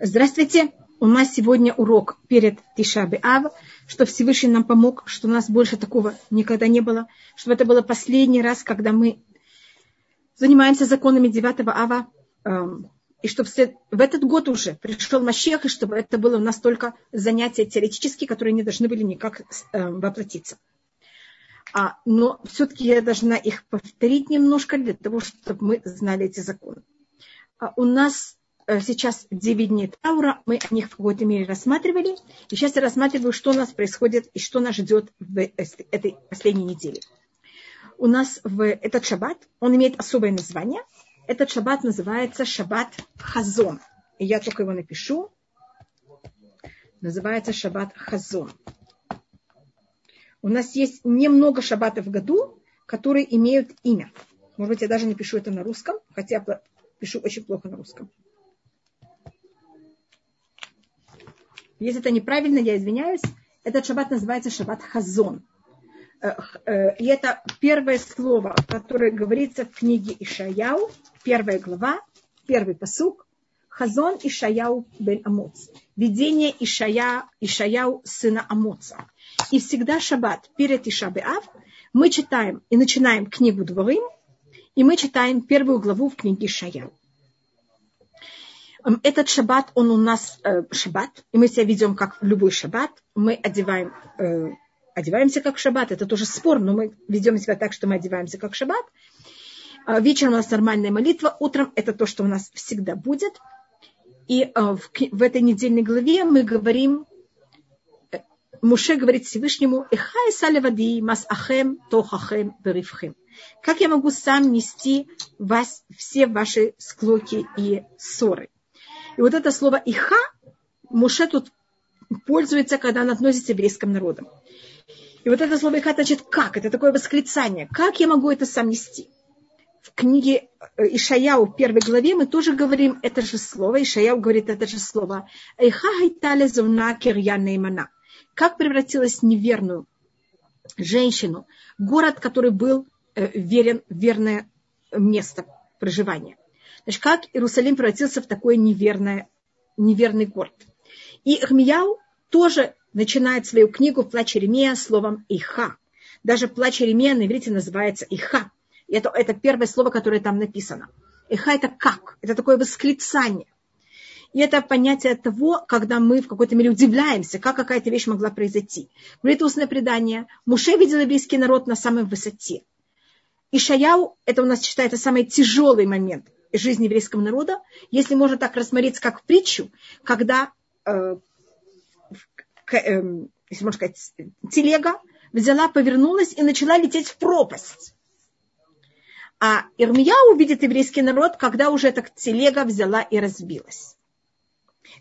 Здравствуйте! У нас сегодня урок перед Тишаби Ав, что Всевышний нам помог, что у нас больше такого никогда не было, чтобы это было последний раз, когда мы занимаемся законами 9 Ава, эм, и чтобы в этот год уже пришел Мащех, и чтобы это было у нас только занятия теоретические, которые не должны были никак эм, воплотиться. А, но все-таки я должна их повторить немножко для того, чтобы мы знали эти законы. А у нас сейчас 9 дней Таура, мы о них в какой-то мере рассматривали. И сейчас я рассматриваю, что у нас происходит и что нас ждет в этой последней неделе. У нас в этот шаббат, он имеет особое название. Этот шаббат называется шаббат Хазон. И я только его напишу. Называется шаббат Хазон. У нас есть немного шаббатов в году, которые имеют имя. Может быть, я даже напишу это на русском, хотя пишу очень плохо на русском. Если это неправильно, я извиняюсь. Этот шаббат называется шаббат хазон. Э, э, и это первое слово, которое говорится в книге Ишаяу, первая глава, первый посук. Хазон Ишаяу бен Амоц. Видение Ишая, Ишаяу сына Амоца. И всегда шаббат перед Ишабеав мы читаем и начинаем книгу Дворим, и мы читаем первую главу в книге Ишаяу. Этот шаббат, он у нас э, шаббат, и мы себя ведем как любой шаббат. Мы одеваем, э, одеваемся как шаббат, это тоже спор, но мы ведем себя так, что мы одеваемся как шаббат. А вечером у нас нормальная молитва, утром это то, что у нас всегда будет. И э, в, в этой недельной главе мы говорим, э, Муше говорит Всевышнему, «Эхай салевади мас ахем тохахем беривхем». Как я могу сам нести вас, все ваши склоки и ссоры? И вот это слово «иха» Муше тут пользуется, когда он относится к еврейским народам. И вот это слово «иха» значит «как?» Это такое восклицание. Как я могу это сам нести? В книге э, Ишаяу в первой главе мы тоже говорим это же слово. Ишаяу говорит это же слово. «Иха хайтале зуна кирья Как превратилась неверную женщину, город, который был э, верен, верное место проживания. Значит, как Иерусалим превратился в такой неверное, неверный город. И Хмияу тоже начинает свою книгу «Плач Еремея» словом «иха». Даже «Плач Еремея» на иврите называется «иха». Это, это первое слово, которое там написано. «Иха» – это «как», это такое восклицание. И это понятие того, когда мы в какой-то мере удивляемся, как какая-то вещь могла произойти. Говорит устное предание. Муше видел еврейский народ на самой высоте. И Шаяу, это у нас считается самый тяжелый момент жизни еврейского народа, если можно так рассмотреть, как притчу, когда, э, э, если можно сказать, телега взяла, повернулась и начала лететь в пропасть. А Ирмия увидит еврейский народ, когда уже эта телега взяла и разбилась.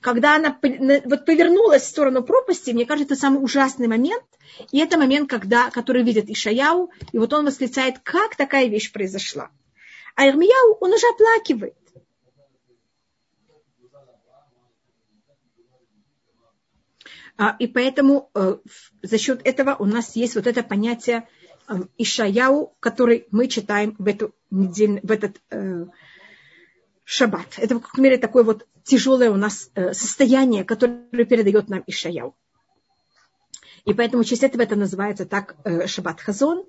Когда она вот повернулась в сторону пропасти, мне кажется, это самый ужасный момент. И это момент, когда, который видит Ишаяу, и вот он восклицает, как такая вещь произошла. А Ирмияу, он уже оплакивает. А, и поэтому э, за счет этого у нас есть вот это понятие э, Ишаяу, который мы читаем в, эту неделю, в этот э, шаббат. Это, в каком мере, такое вот тяжелое у нас э, состояние, которое передает нам Ишаяу. И поэтому в этого это называется так э, шаббат хазон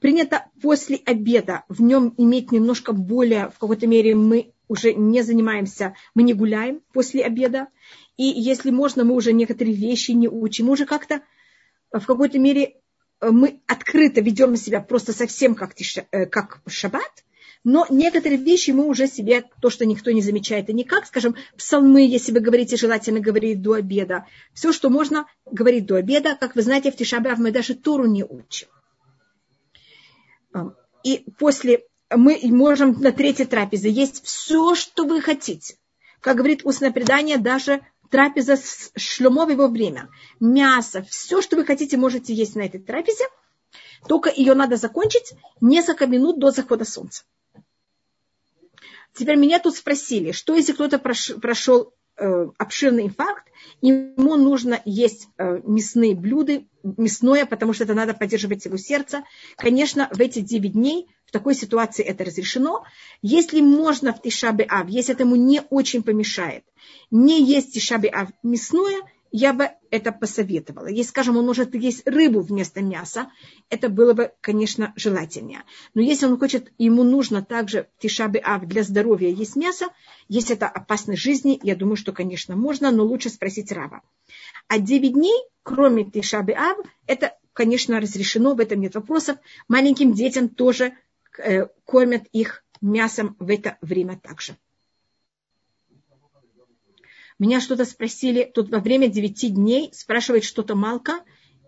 принято после обеда в нем иметь немножко более, в какой-то мере мы уже не занимаемся, мы не гуляем после обеда. И если можно, мы уже некоторые вещи не учим. Мы уже как-то в какой-то мере э, мы открыто ведем себя просто совсем как, э, как шаббат, но некоторые вещи мы уже себе, то, что никто не замечает, и никак, скажем, псалмы, если вы говорите, желательно говорить до обеда. Все, что можно говорить до обеда, как вы знаете, в Тишабрав мы даже Туру не учим. И после мы можем на третьей трапезе есть все, что вы хотите. Как говорит устное предание, даже трапеза с шлюмов его время. Мясо, все, что вы хотите, можете есть на этой трапезе. Только ее надо закончить несколько минут до захода солнца. Теперь меня тут спросили, что если кто-то прошел э, обширный инфаркт, ему нужно есть э, мясные блюда, мясное, потому что это надо поддерживать его сердце. Конечно, в эти 9 дней в такой ситуации это разрешено. Если можно в Тишабе Ав, если этому не очень помешает, не есть Тишабе Ав мясное, я бы это посоветовала. Если, скажем, он может есть рыбу вместо мяса, это было бы, конечно, желательнее. Но если он хочет, ему нужно также тишабы ав для здоровья есть мясо, если это опасность жизни, я думаю, что, конечно, можно, но лучше спросить Рава. А 9 дней, кроме тишабы ав, это, конечно, разрешено, в этом нет вопросов. Маленьким детям тоже э, кормят их мясом в это время также. Меня что-то спросили, тут во время девяти дней спрашивает что-то Малка,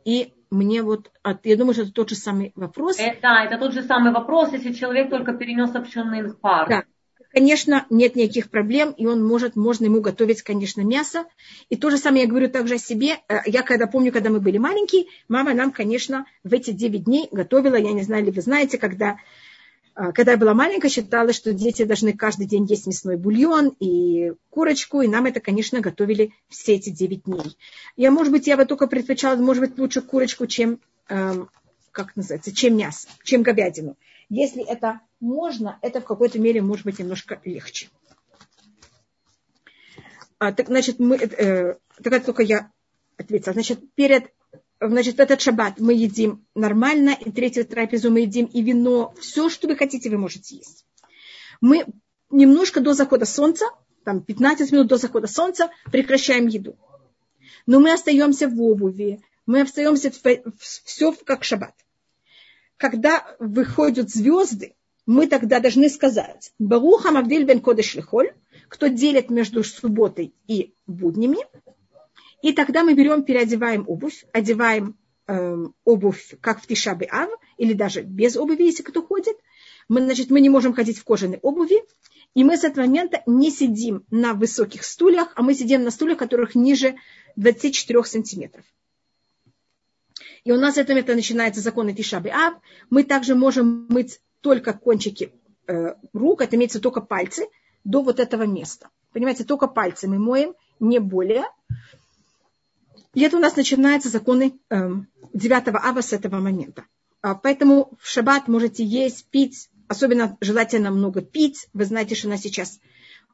и мне вот, я думаю, что это тот же самый вопрос. Это, да, это тот же самый вопрос, если человек только перенес общенный пар. Да. Конечно, нет никаких проблем, и он может, можно ему готовить, конечно, мясо. И то же самое я говорю также о себе. Э, я когда помню, когда мы были маленькие, мама нам, конечно, в эти 9 дней готовила, я не знаю, ли вы знаете, когда когда я была маленькая, считалось, что дети должны каждый день есть мясной бульон и курочку, и нам это, конечно, готовили все эти 9 дней. Я, может быть, я бы только предпочитала, может быть, лучше курочку, чем, эм, как называется, чем мясо, чем говядину. Если это можно, это в какой-то мере может быть немножко легче. А, так, значит, мы, э, так только я ответила. Значит, перед значит, в этот шаббат мы едим нормально, и третью трапезу мы едим и вино, все, что вы хотите, вы можете есть. Мы немножко до захода солнца, там 15 минут до захода солнца, прекращаем еду. Но мы остаемся в обуви, мы остаемся в, все как шаббат. Когда выходят звезды, мы тогда должны сказать, Баруха Мавдиль бен Кодыш Лихоль, кто делит между субботой и буднями, и тогда мы берем, переодеваем обувь, одеваем э, обувь, как в Тишабе Ав, или даже без обуви, если кто ходит. Мы, значит, мы не можем ходить в кожаной обуви, и мы с этого момента не сидим на высоких стульях, а мы сидим на стульях, которых ниже 24 сантиметров. И у нас этого момента начинается закон Тишабе Ав. Мы также можем мыть только кончики э, рук, это имеется только пальцы, до вот этого места. Понимаете, только пальцы мы моем, не более. И это у нас начинаются законы 9 эм, ава с этого момента. А, поэтому в шаббат можете есть, пить, особенно желательно много пить. Вы знаете, что у нас сейчас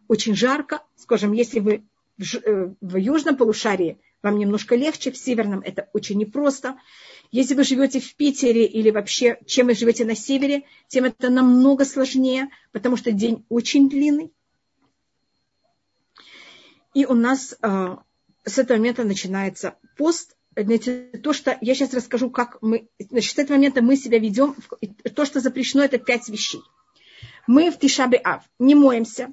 очень жарко. Скажем, если вы в, э, в южном полушарии, вам немножко легче, в северном это очень непросто. Если вы живете в Питере или вообще, чем вы живете на севере, тем это намного сложнее, потому что день очень длинный. И у нас а, с этого момента начинается пост. То, что я сейчас расскажу, как мы, значит, с этого момента мы себя ведем, то, что запрещено, это пять вещей. Мы в Тишабе Ав не моемся,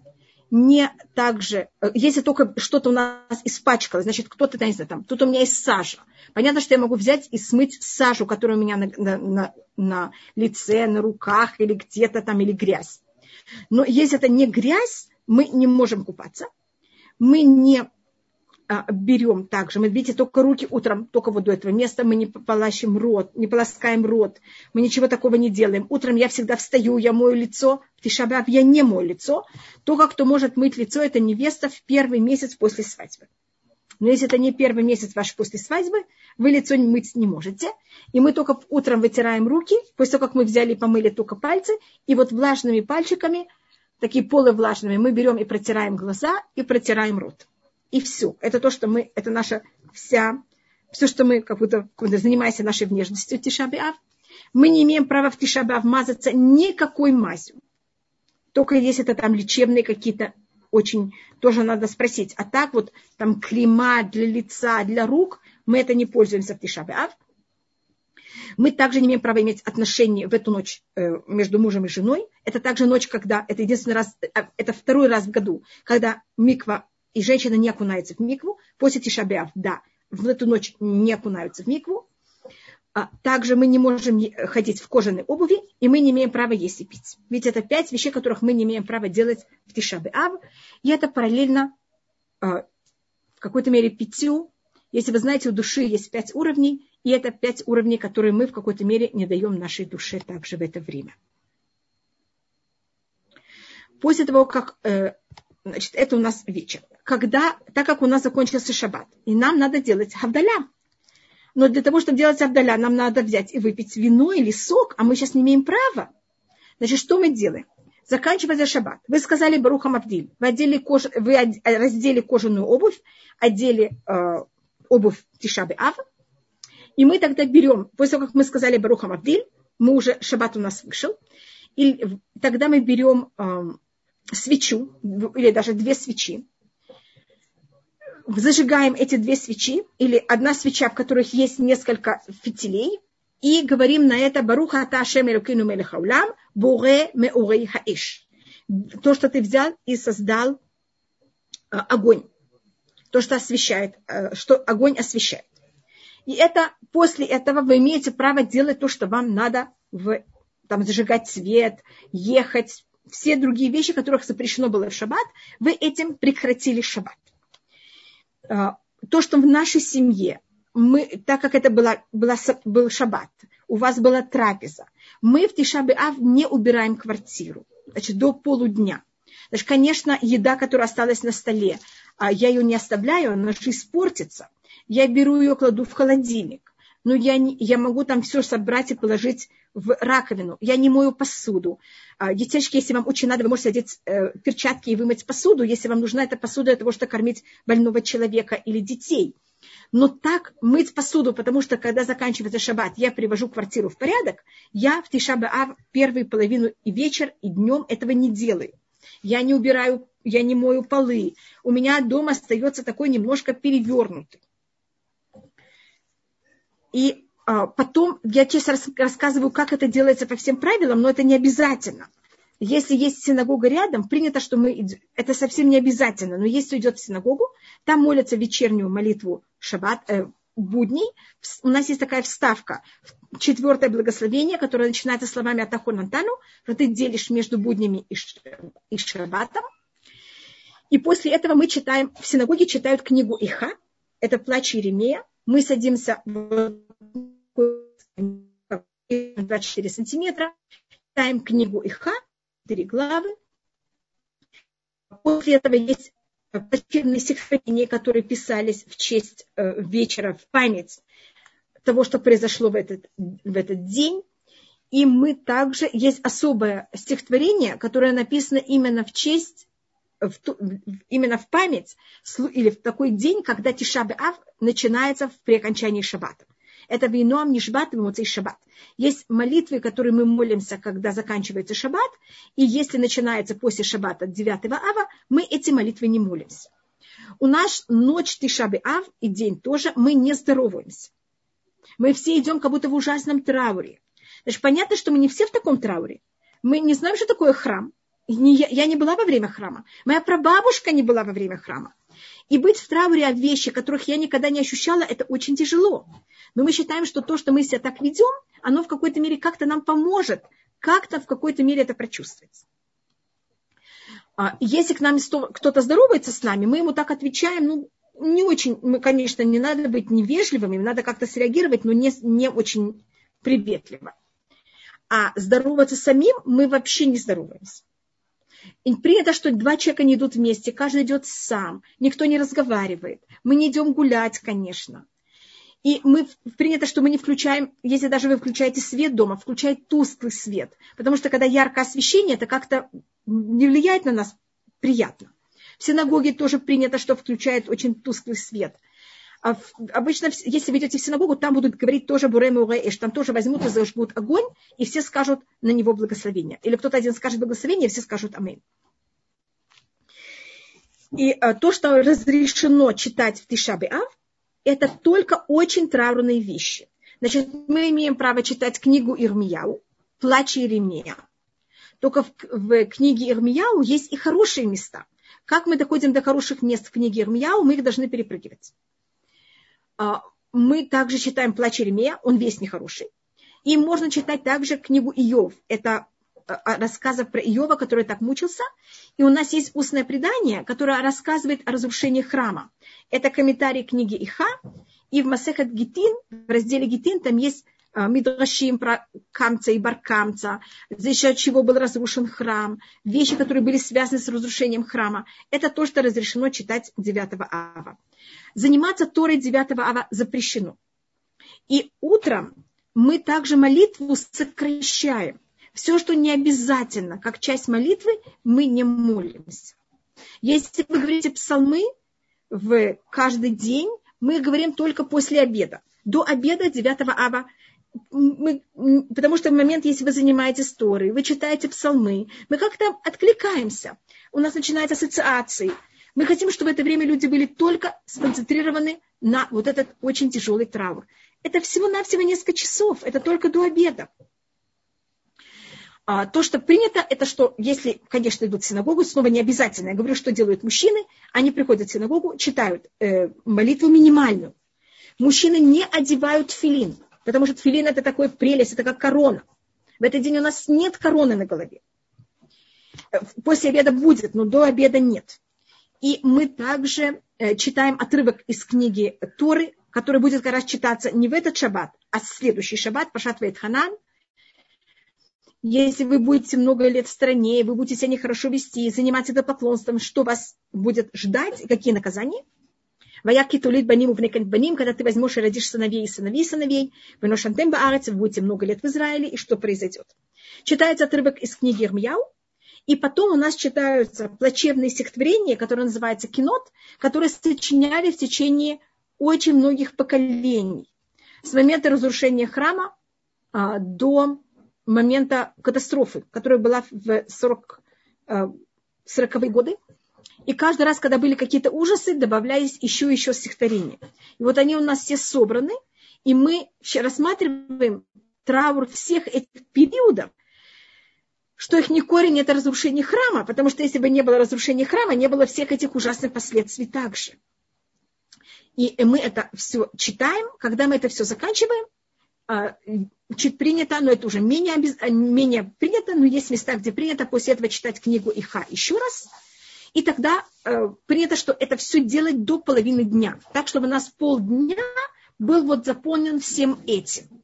не также, э, если только что-то у нас испачкалось, значит, кто-то, не знаю, там, тут у меня есть сажа. Понятно, что я могу взять и смыть сажу, которая у меня на, на, на, на лице, на руках или где-то там, или грязь. Но если это не грязь, мы не можем купаться. Мы не берем также. Мы, видите, только руки утром, только вот до этого места мы не полащим рот, не полоскаем рот. Мы ничего такого не делаем. Утром я всегда встаю, я мою лицо. В Тишабаб я не мою лицо. Только кто может мыть лицо, это невеста в первый месяц после свадьбы. Но если это не первый месяц ваш после свадьбы, вы лицо мыть не можете. И мы только утром вытираем руки, после того, как мы взяли и помыли только пальцы, и вот влажными пальчиками, такие полувлажными, мы берем и протираем глаза, и протираем рот и все. Это то, что мы, это наша вся, все, что мы как будто, как будто занимаемся нашей внешностью Тишабиав. Мы не имеем права в Тишабиав мазаться никакой мазью. Только если это там лечебные какие-то очень, тоже надо спросить. А так вот там крема для лица, для рук, мы это не пользуемся в Тишабиав. Мы также не имеем права иметь отношения в эту ночь э, между мужем и женой. Это также ночь, когда, это единственный раз, э, это второй раз в году, когда миква и женщина не окунается в микву, после Тишабиав, да, в эту ночь не окунаются в микву. А также мы не можем ходить в кожаной обуви, и мы не имеем права есть и пить. Ведь это пять вещей, которых мы не имеем права делать в Тишабиав. И это параллельно а, в какой-то мере пятью. Если вы знаете, у души есть пять уровней, и это пять уровней, которые мы в какой-то мере не даем нашей душе также в это время. После того, как э, Значит, это у нас вечер. Когда, так как у нас закончился шаббат, и нам надо делать хавдаля. Но для того, чтобы делать хавдаля, нам надо взять и выпить вино или сок, а мы сейчас не имеем права. Значит, что мы делаем? Заканчивается шаббат. Вы сказали Барухам Абдиль. Вы, одели кож... вы раздели кожаную обувь, одели э, обувь Тишабы Ав. И мы тогда берем, после того, как мы сказали Барухам Абдиль, мы уже, шаббат у нас вышел, и тогда мы берем э, свечу, или даже две свечи, зажигаем эти две свечи, или одна свеча, в которых есть несколько фитилей, и говорим на это Баруха Ата Ашем Элукину Мелехаулам, Буре Меурей Хаиш. То, что ты взял и создал а, огонь. То, что освещает, а, что огонь освещает. И это после этого вы имеете право делать то, что вам надо, в, там, зажигать свет, ехать, все другие вещи, которых запрещено было в шаббат, вы этим прекратили шаббат. А, то, что в нашей семье мы, так как это была, была, был шаббат, у вас была трапеза, мы в Тишабе Ав не убираем квартиру, значит, до полудня. Значит, конечно, еда, которая осталась на столе, а я ее не оставляю, она же испортится. Я беру ее, кладу в холодильник. Но я, не, я могу там все собрать и положить в раковину. Я не мою посуду. А, детишки, если вам очень надо, вы можете одеть э, перчатки и вымыть посуду, если вам нужна эта посуда для того, чтобы кормить больного человека или детей. Но так мыть посуду, потому что когда заканчивается шаббат, я привожу квартиру в порядок, я в Тишаба первую половину и вечер, и днем этого не делаю. Я не убираю, я не мою полы. У меня дом остается такой немножко перевернутый. И а, потом я честно рассказываю, как это делается по всем правилам, но это не обязательно. Если есть синагога рядом, принято, что мы. Это совсем не обязательно, но если идет в синагогу, там молятся вечернюю молитву шаббат, э, будней. У нас есть такая вставка, четвертое благословение, которое начинается словами Атахон Антану, что ты делишь между буднями и шаббатом. И после этого мы читаем, в синагоге читают книгу Иха, это плач Иеремия. Мы садимся в 24 сантиметра, читаем книгу Иха, три главы. После этого есть почтенные стихотворения, которые писались в честь э, вечера, в память того, что произошло в этот, в этот день. И мы также, есть особое стихотворение, которое написано именно в честь, в, именно в память, или в такой день, когда Тишабе Ав начинается при окончании шаббата. Это виноам нишбат и муцей шаббат. Есть молитвы, которые мы молимся, когда заканчивается шаббат, и если начинается после шаббата 9 ава, мы эти молитвы не молимся. У нас ночь Тишабы Ав и день тоже мы не здороваемся. Мы все идем как будто в ужасном трауре. Значит, понятно, что мы не все в таком трауре. Мы не знаем, что такое храм. Я не была во время храма. Моя прабабушка не была во время храма. И быть в трауре о вещи, которых я никогда не ощущала, это очень тяжело. Но мы считаем, что то, что мы себя так ведем, оно в какой-то мере как-то нам поможет, как-то в какой-то мере это прочувствовать. А, если к нам кто-то здоровается с нами, мы ему так отвечаем, ну, не очень, мы, конечно, не надо быть невежливыми, надо как-то среагировать, но не, не очень приветливо. А здороваться самим мы вообще не здороваемся. И принято, что два человека не идут вместе, каждый идет сам, никто не разговаривает. Мы не идем гулять, конечно. И мы, принято, что мы не включаем, если даже вы включаете свет дома, включайте тусклый свет. Потому что когда яркое освещение, это как-то не влияет на нас приятно. В синагоге тоже принято, что включают очень тусклый свет. А в, обычно, если вы идете в синагогу, там будут говорить тоже Бурем и там тоже возьмут и зажгут огонь, и все скажут на него благословение. Или кто-то один скажет благословение, и все скажут Амин. И а, то, что разрешено читать в Тишабе Ав, это только очень траурные вещи. Значит, мы имеем право читать книгу Ирмияу, плач Иеремия. Только в, в книге Ирмияу есть и хорошие места. Как мы доходим до хороших мест в книге Ирмияу, мы их должны перепрыгивать. А, мы также читаем плач Иеремия, он весь нехороший. И можно читать также книгу Иов. Это а, а, рассказов про Иова, который так мучился. И у нас есть устное предание, которое рассказывает о разрушении храма. Это комментарий книги Иха. И в Масехат Гитин, в разделе Гитин, там есть Мидрашим про Камца и Баркамца, за счет чего был разрушен храм, вещи, которые были связаны с разрушением храма. Это то, что разрешено читать 9 ава. Заниматься Торой 9 ава запрещено. И утром мы также молитву сокращаем. Все, что не обязательно, как часть молитвы, мы не молимся. Если вы говорите псалмы в каждый день, мы говорим только после обеда. До обеда 9 ава мы, потому что в момент, если вы занимаетесь историей, вы читаете псалмы, мы как-то откликаемся. У нас начинают ассоциации. Мы хотим, чтобы в это время люди были только сконцентрированы на вот этот очень тяжелый траур. Это всего-навсего несколько часов, это только до обеда. А, то, что принято, это что, если, конечно, идут в синагогу, снова не обязательно. Я говорю, что делают мужчины. Они приходят в синагогу, читают э, молитву минимальную. Мужчины не одевают филин, потому что филин это такой прелесть, это как корона. В этот день у нас нет короны на голове. Э, после обеда будет, но до обеда нет. И мы также э, читаем отрывок из книги Торы, который будет как раз читаться не в этот шаббат, а в следующий шаббат, Пашат Вейтханан, если вы будете много лет в стране, вы будете себя нехорошо вести, заниматься поклонством, что вас будет ждать, какие наказания? Ваяки тулит баним увнекент баним, когда ты возьмешь и родишь сыновей и сыновей сыновей, вы ношантем баарец, вы будете много лет в Израиле, и что произойдет? Читается отрывок из книги Ирмияу, и потом у нас читаются плачевные стихотворения, которые называются кинот, которые сочиняли в течение очень многих поколений. С момента разрушения храма а, до момента катастрофы, которая была в 40, 40-е э, годы. И каждый раз, когда были какие-то ужасы, добавлялись еще и еще стихотворения. И вот они у нас все собраны, и мы рассматриваем траур всех этих периодов, что их не корень – это разрушение храма, потому что если бы не было разрушения храма, не было всех этих ужасных последствий также. И мы это все читаем, когда мы это все заканчиваем, а, чуть принято, но это уже менее, менее принято, но есть места, где принято после этого читать книгу Иха еще раз. И тогда э, принято, что это все делать до половины дня, так, чтобы у нас полдня был вот заполнен всем этим.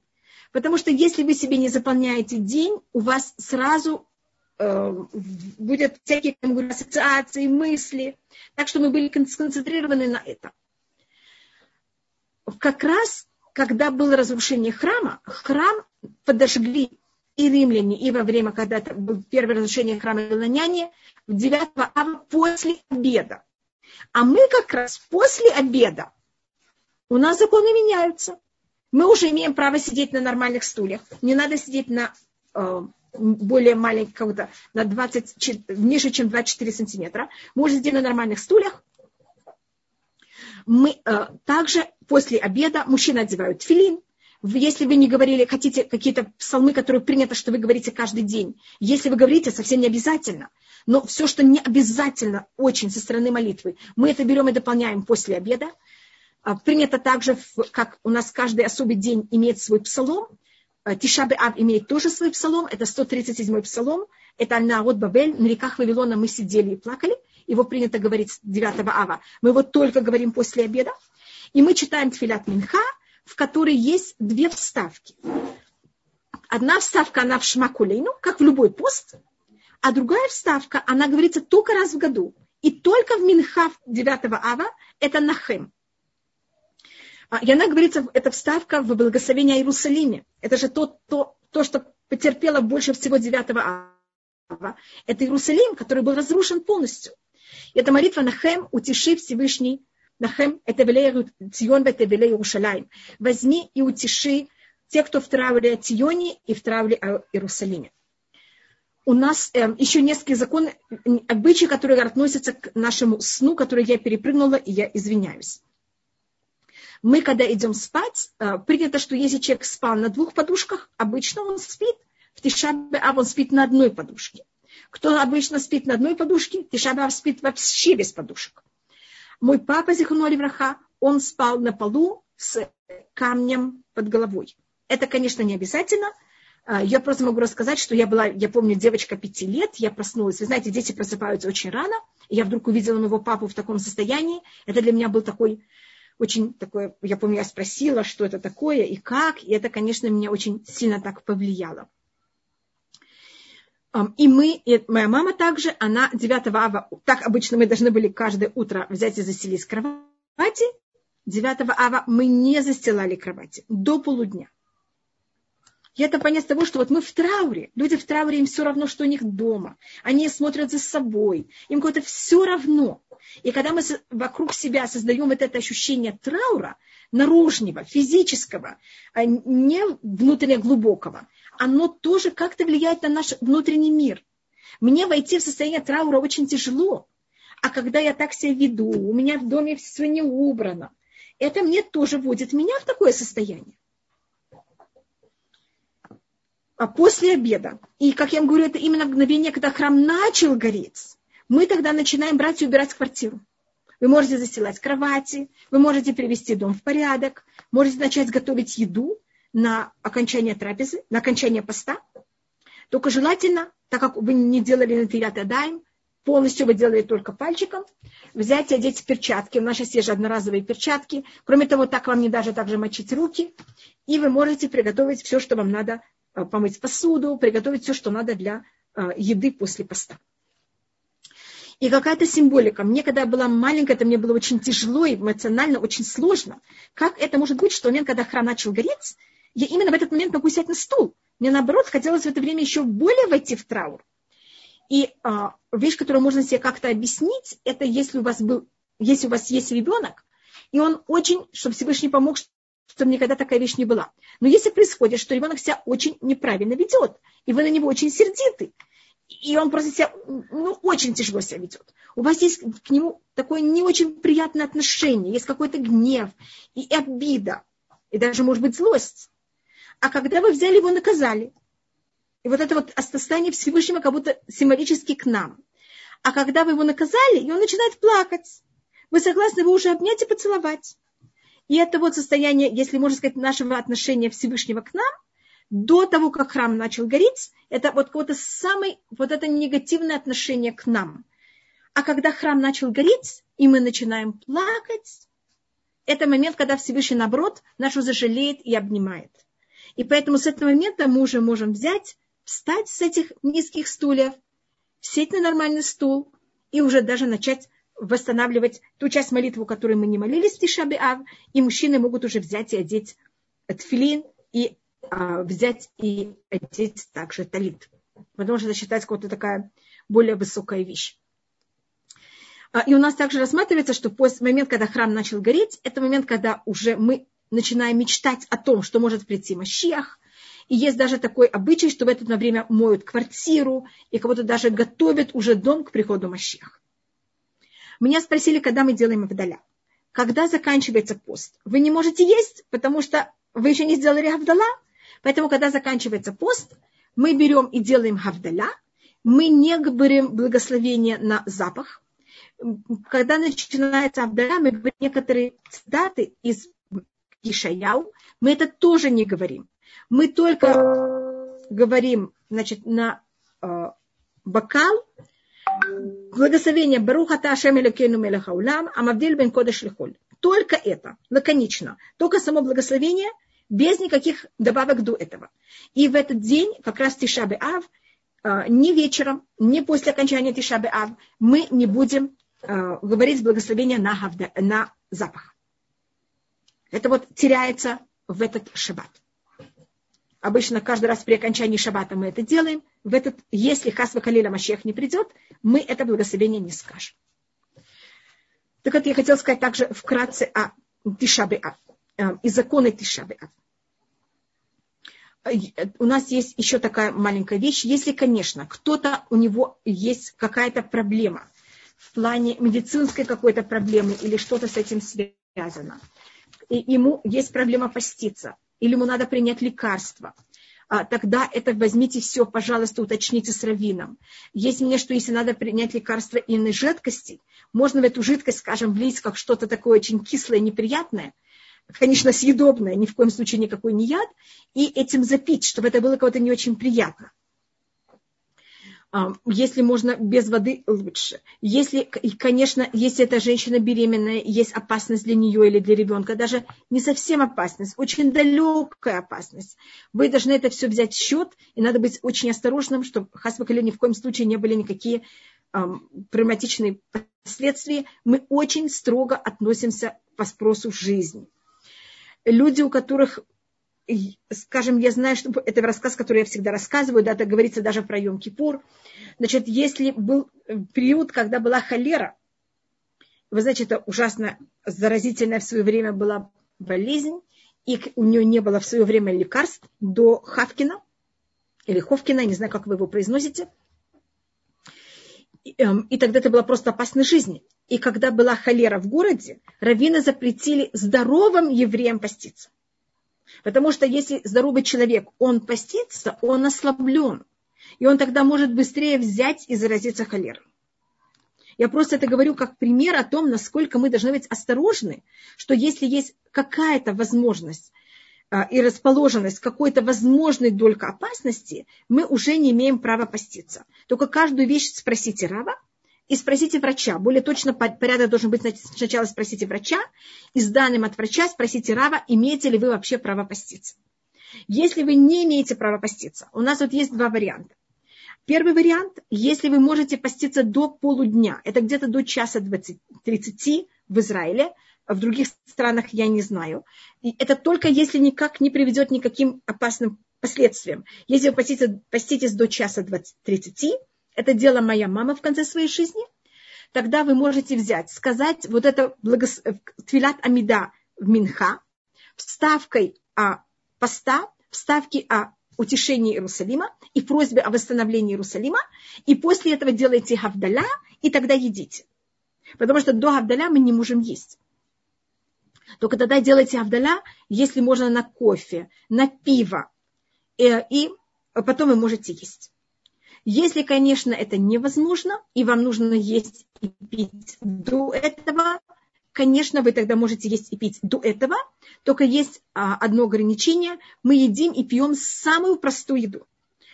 Потому что если вы себе не заполняете день, у вас сразу э, будет всякие как говорю, ассоциации, мысли. Так что мы были сконцентрированы на этом. Как раз когда было разрушение храма, храм подожгли и римляне, и во время, когда первое разрушение храма Вилоняне, в 9 ава после обеда. А мы как раз после обеда, у нас законы меняются. Мы уже имеем право сидеть на нормальных стульях. Не надо сидеть на э, более маленького, на 20, ниже, чем 24 сантиметра. Можно сидеть на нормальных стульях. Мы э, также после обеда мужчины одевают филин. Если вы не говорили, хотите какие-то псалмы, которые принято, что вы говорите каждый день. Если вы говорите, совсем не обязательно. Но все, что не обязательно очень со стороны молитвы, мы это берем и дополняем после обеда. А, принято также, как у нас каждый особый день имеет свой псалом. А, Тишабе Ав имеет тоже свой псалом. Это 137-й псалом. Это народ Бабель. На реках Вавилона мы сидели и плакали. Его принято говорить 9 ава. Мы его только говорим после обеда. И мы читаем Тфилят Минха, в которой есть две вставки. Одна вставка, она в Шмакулейну, как в любой пост, а другая вставка, она говорится только раз в году. И только в Минха 9 ава это Нахем. А, и она говорится, это вставка в благословение Иерусалиме. Это же то, то, то, что потерпело больше всего 9 ава. Это Иерусалим, который был разрушен полностью. И это молитва Нахем, утеши Всевышний Нахем, это Цион, это велею Иерушалаем. Возьми и утеши тех, кто в травле о Тионе и в травле о Иерусалиме. У нас э, еще несколько законов, обычаи, которые относятся к нашему сну, который я перепрыгнула, и я извиняюсь. Мы, когда идем спать, э, принято, что если человек спал на двух подушках, обычно он спит. В Тишабе а он спит на одной подушке. Кто обычно спит на одной подушке, Тишабе спит вообще без подушек. Мой папа, Зихуноли Враха, он спал на полу с камнем под головой. Это, конечно, не обязательно. А, я просто могу рассказать, что я была, я помню, девочка пяти лет, я проснулась. Вы знаете, дети просыпаются очень рано. Я вдруг увидела моего папу в таком состоянии. Это для меня был такой очень такое, я помню, я спросила, что это такое и как, и это, конечно, меня очень сильно так повлияло. И мы, и моя мама также, она 9 ава, так обычно мы должны были каждое утро взять и застелить кровати. 9 ава мы не застилали кровати до полудня. И это понять того, что вот мы в трауре. Люди в трауре, им все равно, что у них дома. Они смотрят за собой. Им какое-то все равно. И когда мы вокруг себя создаем вот это ощущение траура, наружного, физического, а не внутренне глубокого, оно тоже как-то влияет на наш внутренний мир. Мне войти в состояние траура очень тяжело. А когда я так себя веду, у меня в доме все не убрано, это мне тоже вводит меня в такое состояние. А после обеда, и, как я вам говорю, это именно мгновение, когда храм начал гореть, мы тогда начинаем брать и убирать квартиру. Вы можете застилать кровати, вы можете привести дом в порядок, можете начать готовить еду на окончание трапезы, на окончание поста. Только желательно, так как вы не делали на Тият Адаем, полностью вы делали только пальчиком, взять и одеть перчатки. У нас сейчас есть же одноразовые перчатки. Кроме того, так вам не даже также мочить руки. И вы можете приготовить все, что вам надо, э, помыть посуду, приготовить все, что надо для э, еды после поста и какая-то символика. Мне, когда я была маленькая, это мне было очень тяжело, эмоционально очень сложно. Как это может быть, что момент, когда храм начал гореть, я именно в этот момент могу сесть на стул. Мне, наоборот, хотелось в это время еще более войти в траур. И а, вещь, которую можно себе как-то объяснить, это если у вас был, если у вас есть ребенок, и он очень, чтобы Всевышний помог, чтобы никогда такая вещь не была. Но если происходит, что ребенок себя очень неправильно ведет, и вы на него очень сердиты, и он просто себя, ну, очень тяжело себя ведет. У вас есть к нему такое не очень приятное отношение, есть какой-то гнев и обида, и даже, может быть, злость. А когда вы взяли его, наказали, и вот это вот состояние Всевышнего как будто символически к нам. А когда вы его наказали, и он начинает плакать, вы согласны его уже обнять и поцеловать. И это вот состояние, если можно сказать, нашего отношения Всевышнего к нам – до того, как храм начал гореть, это вот какое-то самое, вот это негативное отношение к нам. А когда храм начал гореть, и мы начинаем плакать, это момент, когда Всевышний, наоборот, нашу зажалеет и обнимает. И поэтому с этого момента мы уже можем взять, встать с этих низких стульев, сесть на нормальный стул и уже даже начать восстанавливать ту часть молитвы, которую мы не молились в Тишабе Ав, и мужчины могут уже взять и одеть тфилин и а, взять и одеть также талит. Потому что это считается какая-то такая более высокая вещь. А, и у нас также рассматривается, что после момент, когда храм начал гореть, это момент, когда уже мы начинаем мечтать о том, что может прийти Машиах. И есть даже такой обычай, что в это время моют квартиру и кого-то даже готовят уже дом к приходу Машиах. Меня спросили, когда мы делаем Авдаля. Когда заканчивается пост? Вы не можете есть, потому что вы еще не сделали Авдала. Поэтому, когда заканчивается пост, мы берем и делаем хавдаля, мы не говорим благословение на запах. Когда начинается Авдаля, мы говорим некоторые цитаты из Ишаяу, мы это тоже не говорим. Мы только говорим значит, на э, бокал, благословение Баруха Ташем Элекейну Мелахаулам, Амавдиль Бен Кодеш Лихоль. Только это, лаконично. Только само благословение – без никаких добавок до этого. И в этот день, как раз Тишабы Ав, а, ни вечером, ни после окончания Тишабы Ав, мы не будем а, говорить благословения на, на запах. Это вот теряется в этот шаббат. Обычно каждый раз при окончании шаббата мы это делаем. В этот, если Хасва Калила Машех не придет, мы это благословение не скажем. Так вот, я хотела сказать также вкратце о Тишабе Ав э, и законы Тишабе Ав у нас есть еще такая маленькая вещь. Если, конечно, кто-то, у него есть какая-то проблема в плане медицинской какой-то проблемы или что-то с этим связано, и ему есть проблема поститься, или ему надо принять лекарство, а, тогда это возьмите все, пожалуйста, уточните с раввином. Есть мне, что если надо принять лекарство иной жидкости, можно в эту жидкость, скажем, влить как что-то такое очень кислое, неприятное – конечно, съедобное, ни в коем случае никакой не яд, и этим запить, чтобы это было кого-то не очень приятно. Если можно без воды, лучше. Если, конечно, если эта женщина беременная, есть опасность для нее или для ребенка, даже не совсем опасность, очень далекая опасность. Вы должны это все взять в счет, и надо быть очень осторожным, чтобы хасбакале ни в коем случае не были никакие эм, травматичные последствия. Мы очень строго относимся к вопросу жизни люди, у которых скажем, я знаю, что это рассказ, который я всегда рассказываю, да, это говорится даже про Йом-Кипур. Значит, если был период, когда была холера, вы знаете, это ужасно заразительная в свое время была болезнь, и у нее не было в свое время лекарств до Хавкина, или Ховкина, не знаю, как вы его произносите. И, эм, и тогда это была просто опасной жизни. И когда была холера в городе, раввины запретили здоровым евреям поститься. Потому что если здоровый человек, он постится, он ослаблен. И он тогда может быстрее взять и заразиться холерой. Я просто это говорю как пример о том, насколько мы должны быть осторожны, что если есть какая-то возможность а, и расположенность какой-то возможной только опасности, мы уже не имеем права поститься. Только каждую вещь спросите Рава и спросите врача. Более точно порядок должен быть сначала спросите врача, и с данным от врача спросите Рава, имеете ли вы вообще право поститься. Если вы не имеете права поститься, у нас вот есть два варианта. Первый вариант, если вы можете поститься до полудня, это где-то до часа 20, 30 в Израиле, в других странах я не знаю. И это только если никак не приведет никаким опасным последствиям. Если вы поститесь, поститесь до часа 20, 30, это делала моя мама в конце своей жизни, тогда вы можете взять, сказать вот это благос... твилат амида в Минха, вставкой о поста, вставки о утешении Иерусалима и просьбе о восстановлении Иерусалима, и после этого делайте гавдаля, и тогда едите. Потому что до гавдаля мы не можем есть. Только тогда делайте гавдаля, если можно на кофе, на пиво, э, и потом вы можете есть. Если, конечно, это невозможно, и вам нужно есть и пить до этого, конечно, вы тогда можете есть и пить до этого, только есть а, одно ограничение. Мы едим и пьем самую простую еду.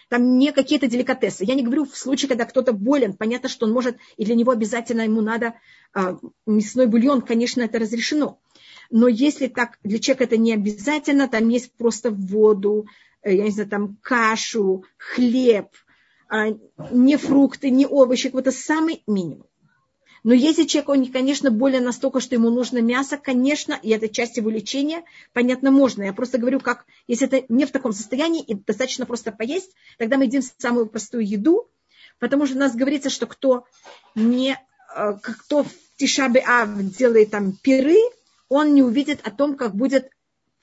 Там не какие-то деликатесы. Я не говорю в случае, когда кто-то болен. Понятно, что он может, и для него обязательно ему надо а, мясной бульон. Конечно, это разрешено. Но если так, для человека это не обязательно, там есть просто воду, э, я не знаю, там кашу, хлеб, не фрукты, не овощи. Вот это самый минимум. Но если человек, он, конечно, более настолько, что ему нужно мясо, конечно, и это часть его лечения, понятно, можно. Я просто говорю, как, если это не в таком состоянии, и достаточно просто поесть, тогда мы едим самую простую еду, потому что у нас говорится, что кто не, э, кто в Тишабе Ав делает там пиры, он не увидит о том, как будет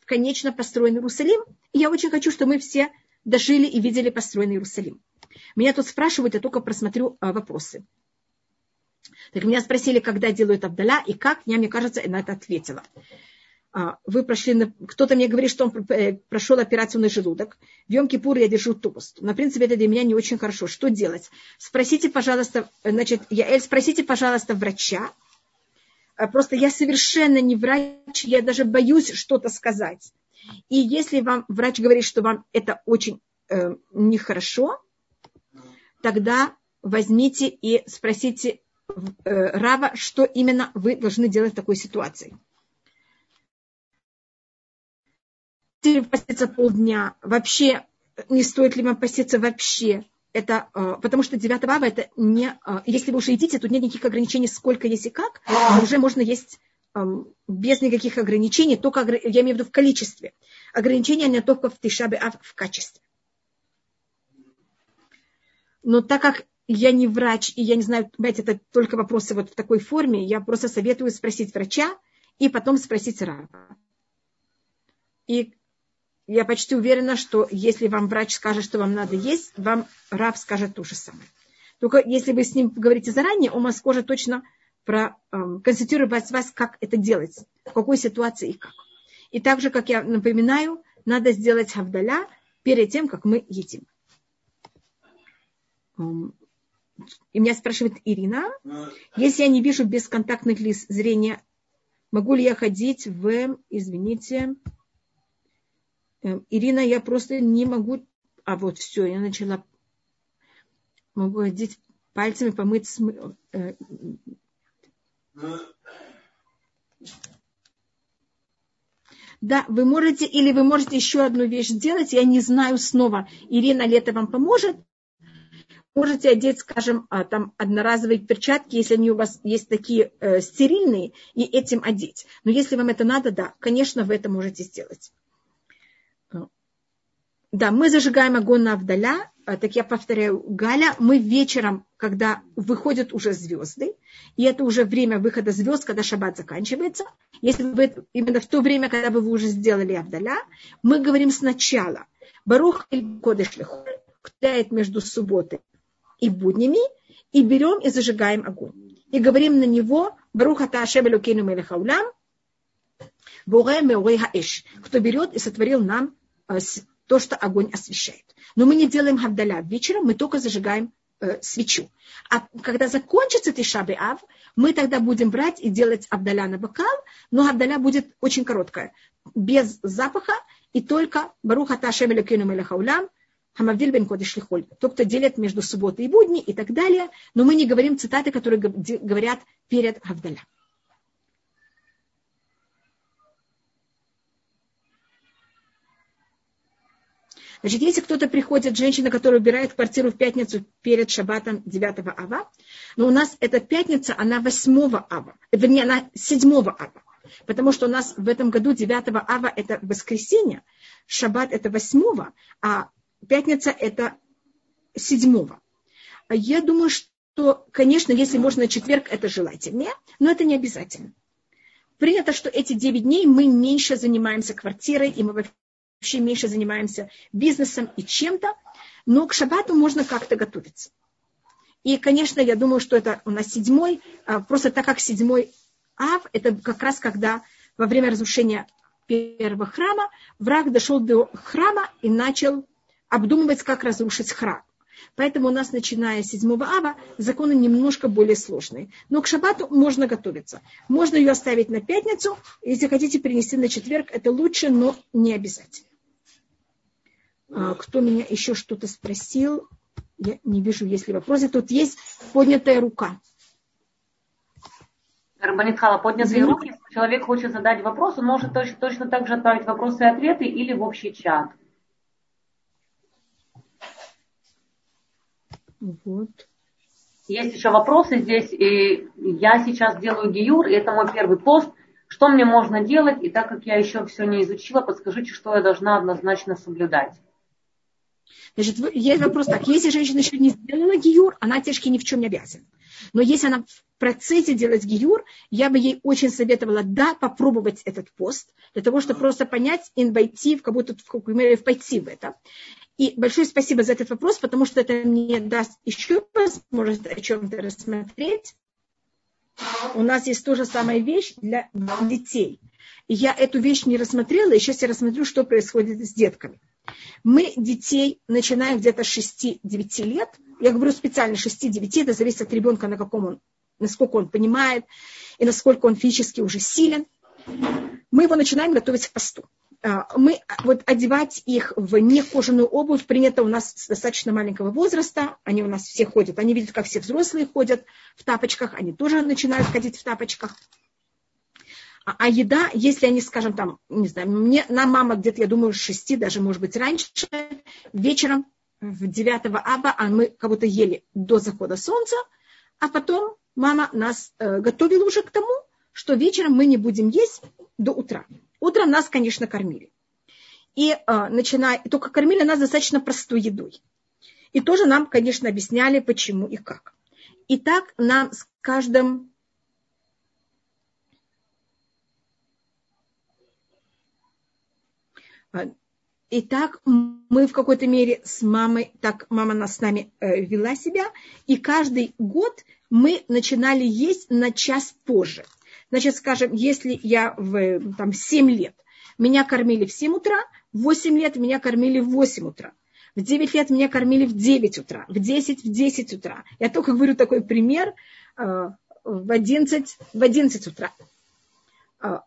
конечно построен Иерусалим. И я очень хочу, чтобы мы все дожили и видели построенный Иерусалим. Меня тут спрашивают, я только просмотрю э, вопросы. Так меня спросили, когда делают Абдаля и как, я, мне кажется, на это ответила. А, вы прошли, кто-то мне говорит, что он э, прошел операцию на желудок. В Йом-Кипур я держу тост. На принципе, это для меня не очень хорошо. Что делать? Спросите, пожалуйста, значит, Яэль, спросите, пожалуйста, врача. А, просто я совершенно не врач, я даже боюсь что-то сказать. И если вам врач говорит, что вам это очень э, нехорошо, тогда возьмите и спросите Э, Рава, что именно вы должны делать в такой ситуации. Поститься полдня, вообще не стоит ли вам поститься вообще? Это, э, потому что 9 ава это не... Э, если вы уже едите, тут нет никаких ограничений, сколько есть и как. Уже можно есть без никаких ограничений, только я имею в виду в количестве. Ограничения не только в Тишабе, а в качестве. Но так как я не врач, и я не знаю, понимаете, это только вопросы вот в такой форме, я просто советую спросить врача и потом спросить Рава. И я почти уверена, что если вам врач скажет, что вам надо есть, вам Рав скажет то же самое. Только если вы с ним говорите заранее, он вас скажет точно про, эм, консультировать вас, как это делать, в какой ситуации и как. И также, как я напоминаю, надо сделать хавдаля перед тем, как мы едим. И меня спрашивает Ирина, если я не вижу бесконтактных лиц зрения, могу ли я ходить в, извините, эм, Ирина, я просто не могу, а вот все, я начала, могу ходить пальцами, помыть смы... Э, да, вы можете, или вы можете еще одну вещь сделать, я не знаю снова, Ирина ли это вам поможет, можете одеть, скажем, а, там одноразовые перчатки, если они у вас есть такие э, стерильные, и этим одеть. Но если вам это надо, да, конечно, вы это можете сделать. Да, мы зажигаем огонь на Авдаля, а, так я повторяю, Галя, мы вечером, когда выходят уже звезды, и это уже время выхода звезд, когда шаббат заканчивается, если вы именно в то время, когда вы уже сделали Авдаля, мы говорим сначала Барух или Кодыш Лехоль, между субботой и буднями, и берем и зажигаем огонь. И говорим на него Барух Ата Ашем Элокейну Мелехаулям, кто берет и сотворил нам а, то, что огонь освещает. Но мы не делаем хавдаля вечером, мы только зажигаем э, свечу. А когда закончится Тишаби Ав, мы тогда будем брать и делать авдаля на бокал, но авдаля будет очень короткая, без запаха, и только Баруха Ташем Элекину Мелехаулям, Хамавдиль бен Кодиш Лихоль. Тот, кто делит между субботой и будни и так далее. Но мы не говорим цитаты, которые говорят перед Авдаля. Значит, если кто-то приходит, женщина, которая убирает квартиру в пятницу перед шаббатом 9 ава, но у нас эта пятница, она 8 ава, вернее, она 7 ава. Потому что у нас в этом году 9 ава это воскресенье, шаббат это 8, а пятница это 7. Я думаю, что, конечно, если можно четверг, это желательнее, но это не обязательно. Принято, что эти 9 дней мы меньше занимаемся квартирой, и мы вообще меньше занимаемся бизнесом и чем-то, но к шаббату можно как-то готовиться. И, конечно, я думаю, что это у нас седьмой, а, просто так как седьмой ав, это как раз когда во время разрушения первого храма враг дошел до храма и начал обдумывать, как разрушить храм. Поэтому у нас, начиная с 7 ава, законы немножко более сложные. Но к шаббату можно готовиться. Можно ее оставить на пятницу. Если хотите перенести на четверг, это лучше, но не обязательно. А, кто меня еще что-то спросил? Я не вижу, есть ли вопросы. Тут есть поднятая рука. Рабанитхала, поднятые руки. Если человек хочет задать вопрос, он может точно, точно так же отправить вопросы и ответы или в общий чат. Вот. Есть еще вопросы здесь. И я сейчас делаю гиюр, и это мой первый пост. Что мне можно делать? И так как я еще все не изучила, подскажите, что я должна однозначно соблюдать. Значит, есть вопрос так. Если женщина еще не сделала гиюр, она тяжки ни в чем не обязана. Но если она в процессе делать гиюр, я бы ей очень советовала, да, попробовать этот пост, для того, чтобы просто понять и войти, в, как будто в, как мере, войти в это. И большое спасибо за этот вопрос, потому что это мне даст еще возможность о чем-то рассмотреть. У нас есть то же самая вещь для детей. Я эту вещь не рассмотрела, и сейчас я рассмотрю, что происходит с детками. Мы детей начинаем где-то 6-9 лет. Я говорю специально 6-9, это зависит от ребенка, на каком он, насколько он понимает и насколько он физически уже силен. Мы его начинаем готовить к посту. А, мы вот одевать их в некожаную обувь принято у нас с достаточно маленького возраста. Они у нас все ходят. Они видят, как все взрослые ходят в тапочках. Они тоже начинают ходить в тапочках. А, а еда, если они, скажем, там, не знаю, мне, нам мама где-то, я думаю, шести, даже, может быть, раньше, вечером в 9 аба, а мы будто ели до захода солнца, а потом мама нас э, готовила уже к тому, что вечером мы не будем есть до утра. Утром нас, конечно, кормили. И э, начиная, только кормили нас достаточно простой едой. И тоже нам, конечно, объясняли, почему и как. И так нам с каждым А, и так мы в какой-то мере с мамой, так мама нас с нами э, вела себя, и каждый год мы начинали есть на час позже. Значит, скажем, если я в там, 7 лет, меня кормили в 7 утра, в 8 лет меня кормили в 8 утра. В 9 лет меня кормили в 9 утра, в 10 в 10 утра. Я только говорю такой пример, э, в 11, в 11 утра. А,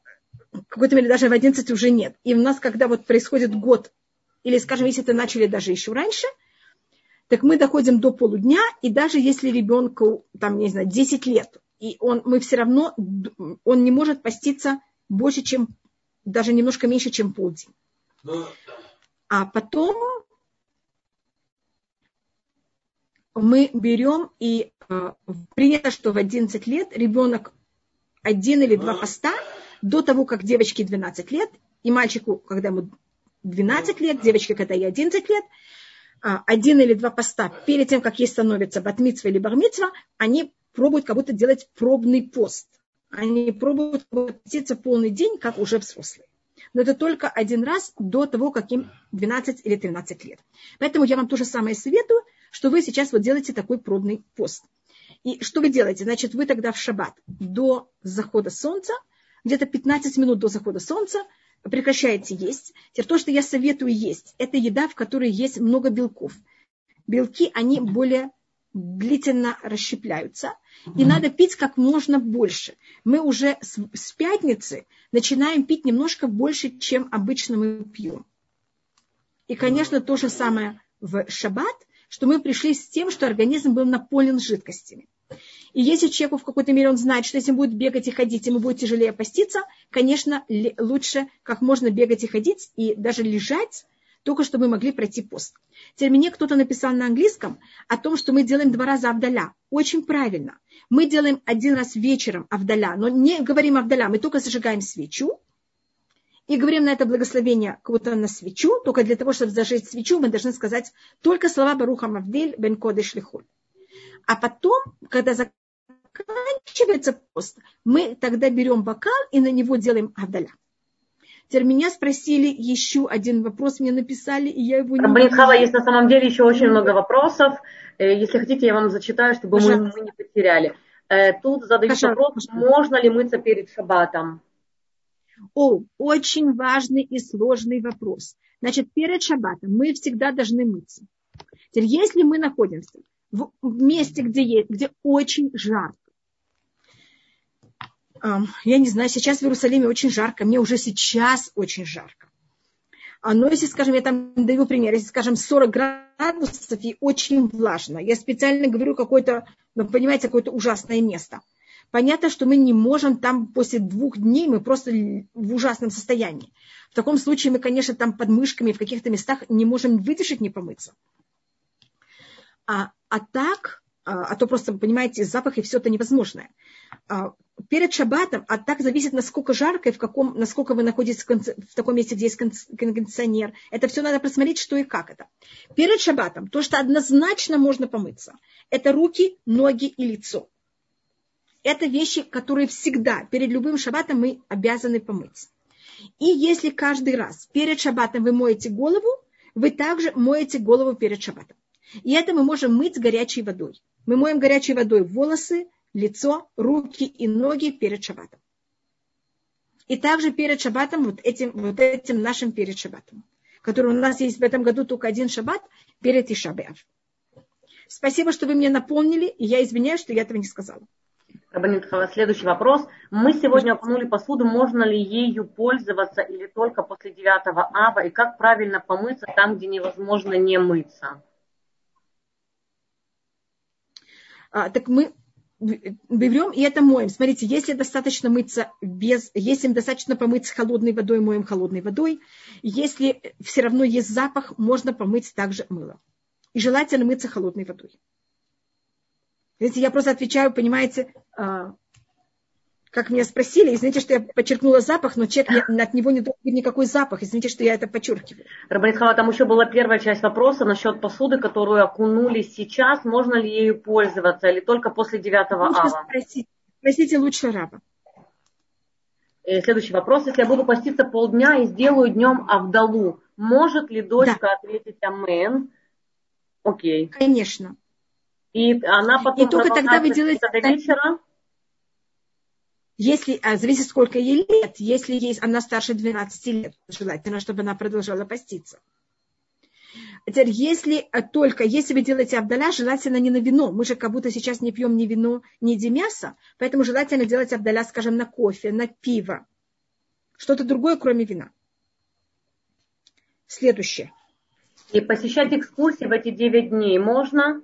в какой-то мере даже в 11 уже нет. И у нас, когда вот происходит год, или, скажем, если это начали даже еще раньше, так мы доходим до полудня, и даже если ребенку, там, не знаю, 10 лет, и он, мы все равно, он не может поститься больше, чем, даже немножко меньше, чем полдень. А потом мы берем и э, принято, что в 11 лет ребенок один или два поста – до того, как девочке 12 лет, и мальчику, когда ему 12 лет, девочки, когда ей 11 лет, а, один или два поста перед тем, как ей становится батмитсва или бармитсва, они пробуют как будто делать пробный пост. Они пробуют поститься полный день, как уже взрослые. Но это только один раз до того, как им 12 или 13 лет. Поэтому я вам то же самое советую, что вы сейчас вот делаете такой пробный пост. И что вы делаете? Значит, вы тогда в шаббат до захода солнца, где-то 15 минут до захода солнца, прекращаете есть. Теперь то, что я советую есть, это еда, в которой есть много белков. Белки, они более длительно расщепляются. И надо пить как можно больше. Мы уже с, с пятницы начинаем пить немножко больше, чем обычно мы пьем. И, конечно, то же самое в шаббат, что мы пришли с тем, что организм был наполнен жидкостями. И если человеку в какой-то мере он знает, что если он будет бегать и ходить, ему будет тяжелее поститься, конечно, лучше как можно бегать и ходить, и даже лежать, только чтобы мы могли пройти пост. Теперь мне кто-то написал на английском о том, что мы делаем два раза авдаля. Очень правильно. Мы делаем один раз вечером авдаля, но не говорим авдаля, мы только зажигаем свечу, и говорим на это благословение кого-то на свечу, только для того, чтобы зажечь свечу, мы должны сказать только слова Баруха Мавдель бен Лихуль. А потом, когда заканчивается пост, мы тогда берем бокал и на него делаем авдаля. Теперь меня спросили еще один вопрос, мне написали, и я его не Банитхава, есть на самом деле еще очень много вопросов. Э, если хотите, я вам зачитаю, чтобы мы, мы не потеряли. Э, тут задают Пожалуйста. вопрос, можно ли мыться перед шаббатом? О, очень важный и сложный вопрос. Значит, перед шаббатом мы всегда должны мыться. Теперь, если мы находимся в месте, где, есть, где очень жарко. Я не знаю, сейчас в Иерусалиме очень жарко, мне уже сейчас очень жарко. А, но если, скажем, я там даю пример, если, скажем, 40 градусов и очень влажно, я специально говорю какое-то, ну, понимаете, какое-то ужасное место. Понятно, что мы не можем там после двух дней, мы просто в ужасном состоянии. В таком случае мы, конечно, там под мышками в каких-то местах не можем выдержать, не помыться. А, а так, а, а то просто, понимаете, запах и все это невозможное. Перед шаббатом, а так зависит, насколько жарко и в каком, насколько вы находитесь в, таком месте, где есть кондиционер. Это все надо просмотреть, что и как это. Перед шаббатом то, что однозначно можно помыться, это руки, ноги и лицо. Это вещи, которые всегда, перед любым шаббатом мы обязаны помыть. И если каждый раз перед шаббатом вы моете голову, вы также моете голову перед шаббатом. И это мы можем мыть горячей водой. Мы моем горячей водой волосы, лицо, руки и ноги перед шаббатом. И также перед шаббатом, вот этим, вот этим нашим перед шаббатом, который у нас есть в этом году только один шаббат перед Ишабеав. Спасибо, что вы мне напомнили, и я извиняюсь, что я этого не сказала. Следующий вопрос. Мы сегодня окунули посуду, можно ли ею пользоваться или только после 9 ава, и как правильно помыться там, где невозможно не мыться? а, так мы берем и это моем. Смотрите, если достаточно мыться без, если достаточно помыть с холодной водой, моем холодной водой. Если все равно есть запах, можно помыть также мыло. И желательно мыться холодной водой. Видите, я просто отвечаю, понимаете, а, как меня спросили, извините, что я подчеркнула запах, но человек от него не должен быть никакой запах. Извините, что я это подчеркиваю. Рабанитхава, там еще была первая часть вопроса насчет посуды, которую окунули сейчас. Можно ли ею пользоваться или только после 9 ава? Спросите, спросите лучше раба. И следующий вопрос. Если я буду поститься полдня и сделаю днем Авдалу, может ли дочка да. ответить Амен? Окей. Конечно. И она потом и только тогда вы делаете до вечера? Если, а, зависит, сколько ей лет, если ей, она старше 12 лет, желательно, чтобы она продолжала поститься. Теперь, если а, только, если вы делаете абдаля, желательно не на вино. Мы же как будто сейчас не пьем ни вино, ни мясо, поэтому желательно делать абдаля, скажем, на кофе, на пиво. Что-то другое, кроме вина. Следующее. И посещать экскурсии в эти 9 дней можно?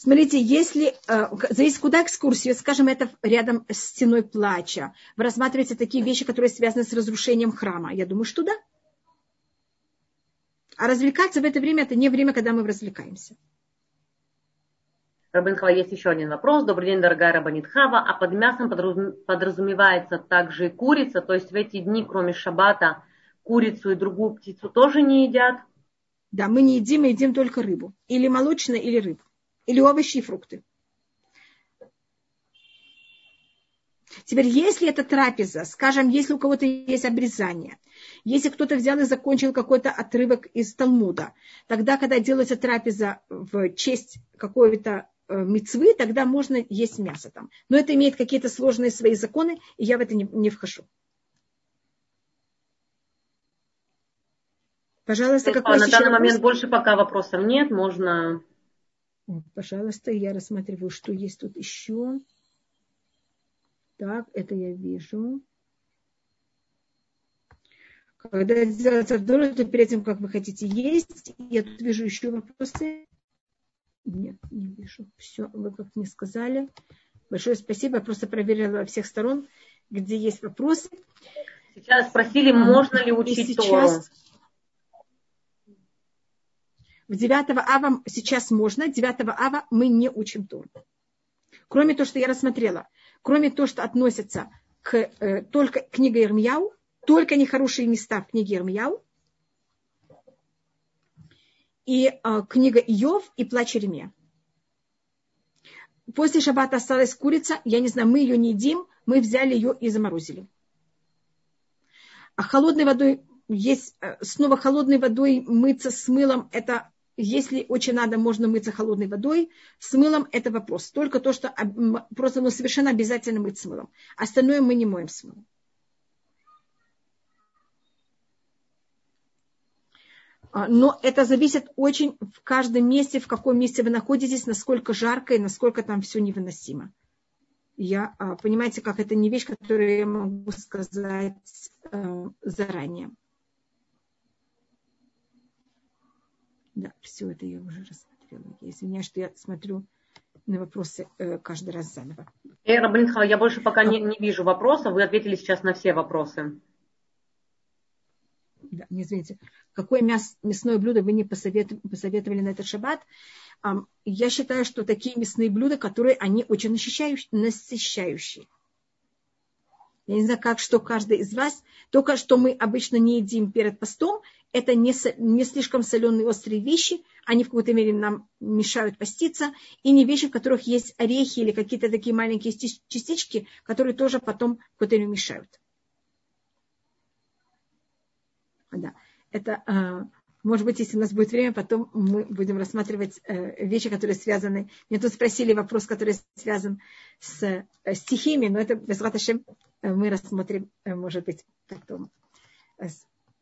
Смотрите, если, э, зависит, куда экскурсию, скажем, это рядом с стеной плача, вы рассматриваете такие вещи, которые связаны с разрушением храма, я думаю, что да. А развлекаться в это время, это не время, когда мы развлекаемся. Рабинхава, есть еще один вопрос. Добрый день, дорогая Рабанитхава. А под мясом подразумевается также и курица, то есть в эти дни, кроме шаббата, курицу и другую птицу тоже не едят? Да, мы не едим, мы едим только рыбу. Или молочное, или рыбу. Или овощи и фрукты. Теперь, если это трапеза, скажем, если у кого-то есть обрезание, если кто-то взял и закончил какой-то отрывок из Талмуда, тогда, когда делается трапеза в честь какой-то э, мецвы, тогда можно есть мясо там. Но это имеет какие-то сложные свои законы, и я в это не, не вхожу. Пожалуйста, какой На данный вопрос? момент больше пока вопросов нет, можно... Пожалуйста, я рассматриваю, что есть тут еще. Так, это я вижу. Когда делается вдоль, то перед тем, как вы хотите есть, я тут вижу еще вопросы. Нет, не вижу. Все, вы как мне сказали. Большое спасибо. Я просто проверила во всех сторон, где есть вопросы. Сейчас спросили, можно ли учить сейчас... Тору. В 9 ава сейчас можно, 9 ава мы не учим Тору. Кроме того, что я рассмотрела, кроме того, что относится к э, только книга Ирмияу, только нехорошие места в книге Ирмияу, и э, книга Иов и Плач Иеремия. После шаббата осталась курица, я не знаю, мы ее не едим, мы взяли ее и заморозили. А холодной водой есть э, снова холодной водой мыться с мылом, это если очень надо, можно мыться холодной водой. С мылом это вопрос. Только то, что просто ну, совершенно обязательно мыть с мылом. Остальное мы не моем с мылом. А, но это зависит очень в каждом месте, в каком месте вы находитесь, насколько жарко и насколько там все невыносимо. Я, а, понимаете, как это не вещь, которую я могу сказать э, заранее. Да, все это я уже рассмотрела. Я извиняюсь, что я смотрю на вопросы э, каждый раз заново. Эра Блинхова, я больше пока не, не вижу вопросов. Вы ответили сейчас на все вопросы. Да, не извините. Какое мяс, мясное блюдо вы не посоветовали, посоветовали на этот шаббат? Я считаю, что такие мясные блюда, которые они очень насыщающие. Я не знаю, как что каждый из вас. Только что мы обычно не едим перед постом. Это не, не слишком соленые острые вещи. Они в какой-то мере нам мешают поститься. И не вещи, в которых есть орехи или какие-то такие маленькие частички, которые тоже потом в какой-то мере мешают. Да. Это а, может быть, если у нас будет время, потом мы будем рассматривать э, вещи, которые связаны. Мне тут спросили вопрос, который связан с э, стихиями, но это без э, мы рассмотрим, может быть, потом.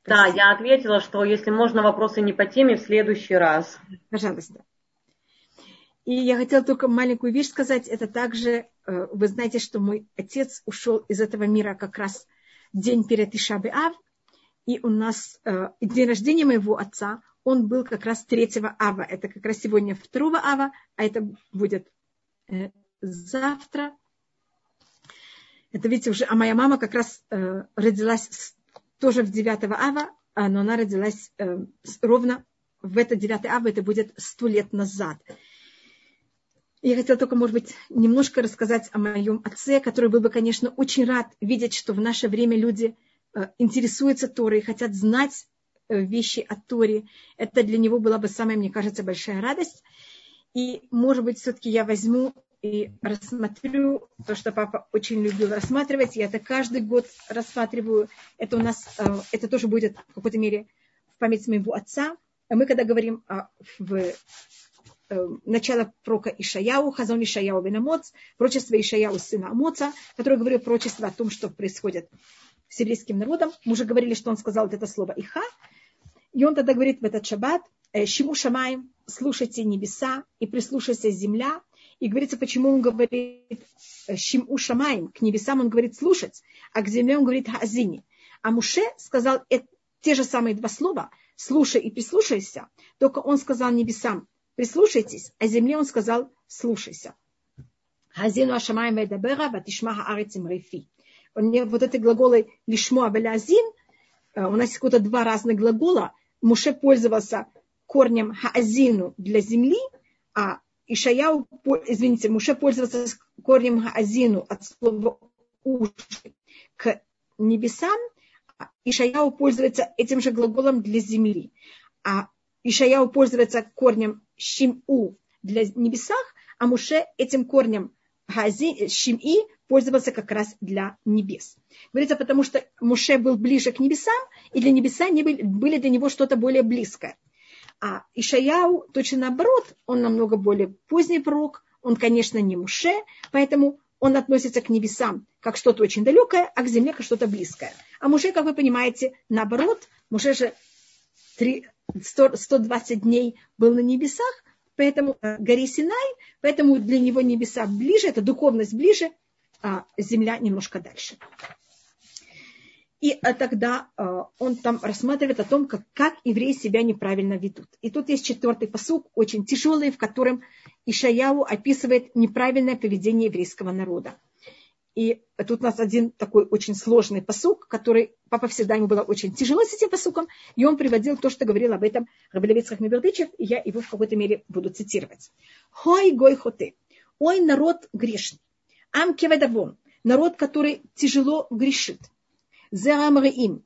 Да, я ответила, что если можно вопросы не по теме, в следующий раз. Пожалуйста. И я хотела только маленькую вещь сказать. Это также, вы знаете, что мой отец ушел из этого мира как раз день перед Ишабе Ав, и у нас э, день рождения моего отца, он был как раз 3 ава. Это как раз сегодня 2 ава, а это будет э, завтра. Это, видите, уже, а моя мама как раз э, родилась тоже в 9 ава, но она родилась э, ровно в это 9 ава, это будет сто лет назад. Я хотела только, может быть, немножко рассказать о моем отце, который был бы, конечно, очень рад видеть, что в наше время люди – Э, интересуются Торой, хотят знать э, вещи о Торе. Это для него была бы самая, мне кажется, большая радость. И, может быть, все-таки я возьму и рассмотрю то, что папа очень любил рассматривать. Я это каждый год рассматриваю. Это у нас, э, это тоже будет в какой-то мере в память моего отца. Мы когда говорим в начало прока Ишаяу, Хазон Ишаяу Венамоц, прочество Ишаяу сына Амоца, который говорил прочество о том, что происходит с еврейским народом. Мы уже говорили, что он сказал вот это слово «иха». И он тогда говорит в этот шаббат «Шиму шамай, слушайте небеса и прислушайся земля». И говорится, почему он говорит «Шиму шамай», к небесам он говорит «слушать», а к земле он говорит «хаазини». А Муше сказал те же самые два слова «слушай и прислушайся», только он сказал небесам «прислушайтесь», а земле он сказал «слушайся». Хазину ашамаем ведабера ватишма хаарецим рефи вот эти глаголы лишмо абелязин, э, у нас есть какое-то два разных глагола. Муше пользовался корнем хаазину для земли, а Ишаяу, извините, Муше пользовался корнем хаазину от слова уши к небесам, Ишаяу пользуется этим же глаголом для земли. А Ишаяу пользуется корнем щим-у для небесах, а Муше этим корнем щим-и пользовался как раз для небес. Говорится, потому что Муше был ближе к небесам, и для небеса не были, были для него что-то более близкое. А Ишаяу точно наоборот, он намного более поздний пророк, он, конечно, не Муше, поэтому он относится к небесам как что-то очень далекое, а к земле как что-то близкое. А Муше, как вы понимаете, наоборот, Муше же 3, 100, 120 дней был на небесах, поэтому э, горе Синай, поэтому для него небеса ближе, это духовность ближе, а земля немножко дальше. И э, тогда э, он там рассматривает о том, как, как евреи себя неправильно ведут. И тут есть четвертый посук, очень тяжелый, в котором Ишаяу описывает неправильное поведение еврейского народа. И тут у нас один такой очень сложный посук, который папа всегда ему было очень тяжело с этим посуком, и он приводил то, что говорил об этом Рабелевец Хахмибердычев, и я его в какой-то мере буду цитировать. Хой гой хоты. Ой, народ грешный. Ам. Народ, который тяжело грешит. Зеамраим.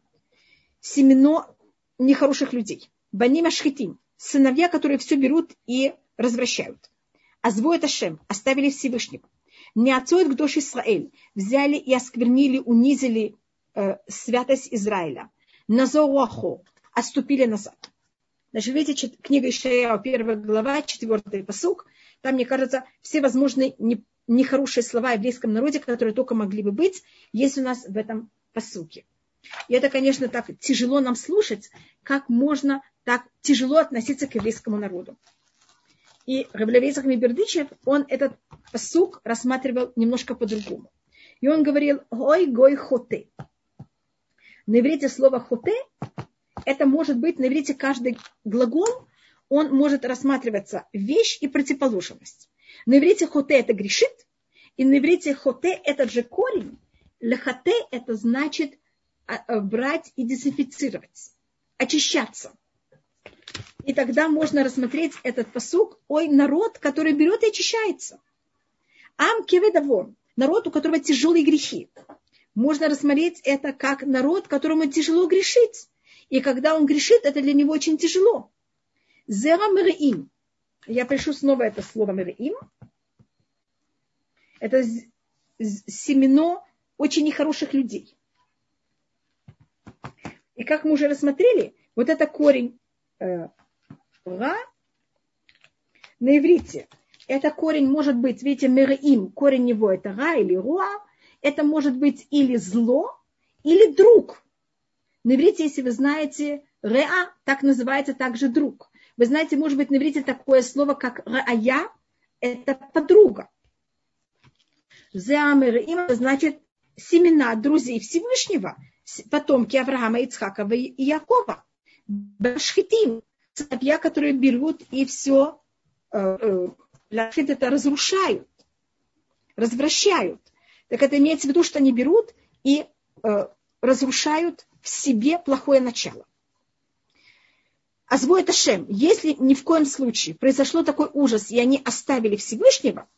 Семено нехороших людей. Баним ашхитим. Сыновья, которые все берут и развращают. Азвоет Ашем. Оставили Всевышнего не отцоет к душе Израиль. Взяли и осквернили, унизили э, святость Израиля. Назоуахо. Отступили назад. Значит, видите, книга Ишая, первая глава, четвертый посук. Там, мне кажется, все возможные нехорошие слова о еврейском народе, которые только могли бы быть, есть у нас в этом посуке. И это, конечно, так тяжело нам слушать, как можно так тяжело относиться к еврейскому народу. И Равлевейцах Мибердычев, он этот посук рассматривал немножко по-другому. И он говорил «Ой, гой хоте». На иврите слово хоте, это может быть на иврите каждый глагол, он может рассматриваться вещь и противоположность. На иврите хоте это грешит, и на иврите хоте этот же корень. Лехоте это значит а, а, брать и дезинфицировать, очищаться. И тогда можно рассмотреть этот посук, ой, народ, который берет и очищается. Ам кеведавон, народ, у которого тяжелые грехи. Можно рассмотреть это как народ, которому тяжело грешить. И когда он грешит, это для него очень тяжело. Зера мереим. Я пишу снова это слово мереим. Это семено очень нехороших людей. И как мы уже рассмотрели, вот это корень э, на иврите. Это корень может быть, видите, мерим, корень его это ра или руа. Это может быть или зло, или друг. На иврите, если вы знаете, реа, так называется также друг. Вы знаете, может быть, на иврите такое слово, как раая, это подруга. Зеамерим, это значит семена друзей Всевышнего, потомки Авраама, Ицхакова и Якова. Башхитим, сыновья, которые берут и все, э, э, это разрушают, развращают. Так это имеется в виду, что они берут и э, разрушают в себе плохое начало. А это Шем, если ни в коем случае произошло такой ужас, и они оставили Всевышнего,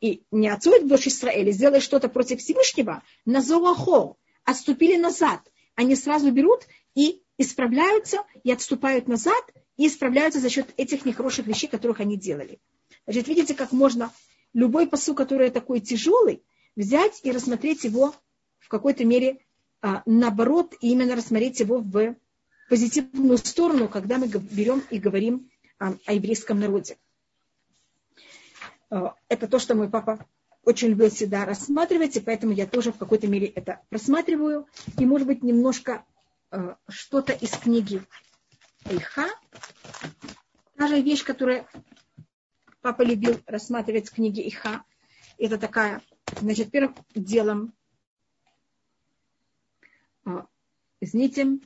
и не отцует дочь Израиля, сделали что-то против Всевышнего, на Зоахо, отступили назад, они сразу берут и исправляются, и отступают назад, и исправляются за счет этих нехороших вещей, которых они делали. Значит, видите, как можно любой посыл, который такой тяжелый, взять и рассмотреть его в какой-то мере а, наоборот, и именно рассмотреть его в позитивную сторону, когда мы берем и говорим а, о еврейском народе. А, это то, что мой папа очень любил всегда рассматривать, и поэтому я тоже в какой-то мере это просматриваю. И, может быть, немножко а, что-то из книги Эйха. Та же вещь, которую папа любил рассматривать в книге Иха, это такая, значит, первым делом, а, извините,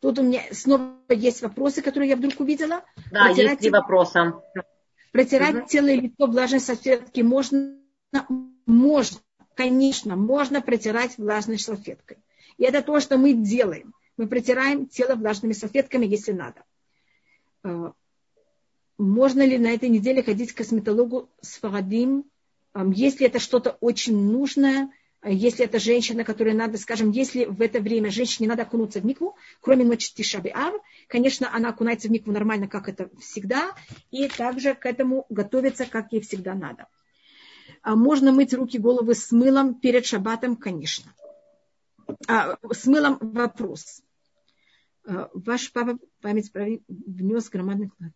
тут у меня снова есть вопросы, которые я вдруг увидела. Да, протирать есть три вопроса. Протирать угу. тело и лицо влажной салфеткой можно, можно, конечно, можно протирать влажной салфеткой. И это то, что мы делаем мы протираем тело влажными салфетками, если надо. А, можно ли на этой неделе ходить к косметологу с Фарадим, если это что-то очень нужное, если это женщина, которой надо, скажем, если в это время женщине надо окунуться в микву, кроме ночи Тишаби Ав, конечно, она окунается в микву нормально, как это всегда, и также к этому готовится, как ей всегда надо. А можно мыть руки, головы с мылом перед шабатом, конечно. А, с мылом вопрос. А, ваш папа, память внес громадный вклад.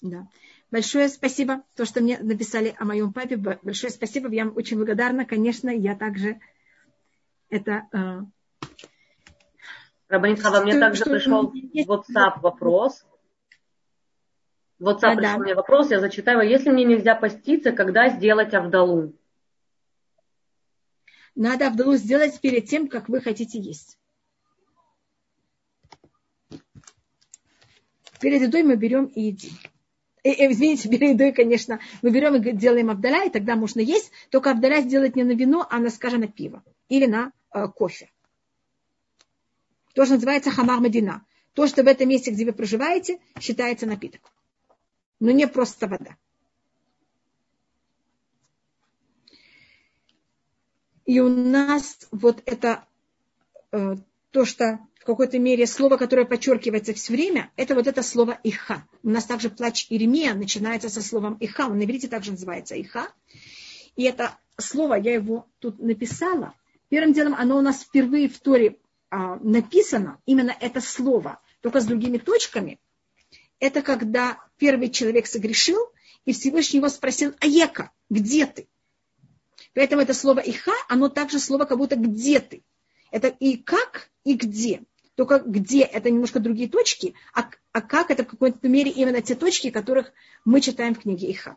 Да. Большое спасибо, то, что мне написали о моем папе. Большое спасибо, я вам очень благодарна. Конечно, я также это... Э, Рабанитхава, мне также что пришел WhatsApp вопрос. WhatsApp а, пришел да. мне вопрос, я зачитаю. Если мне нельзя поститься, когда сделать Авдалу? Надо Авдалу сделать перед тем, как вы хотите есть. Перед едой мы берем и едим э, извините, едой, конечно, мы берем и делаем Абдаля, и тогда можно есть, только Абдаля сделать не на вино, а на, скажем, на пиво или на э, кофе. То, что называется хамар медина. То, что в этом месте, где вы проживаете, считается напиток. Но не просто вода. И у нас вот это э, то, что в какой-то мере слово, которое подчеркивается все время, это вот это слово «иха». У нас также плач Иеремия начинается со словом «иха». Он на иврите также называется «иха». И это слово, я его тут написала. Первым делом оно у нас впервые в Торе а, написано, именно это слово, только с другими точками. Это когда первый человек согрешил, и Всевышний его спросил, Аека, где ты? Поэтому это слово «иха», оно также слово как будто «где ты». Это и как, и где. Только где это немножко другие точки, а, а как это в какой-то мере именно те точки, которых мы читаем в книге Иха.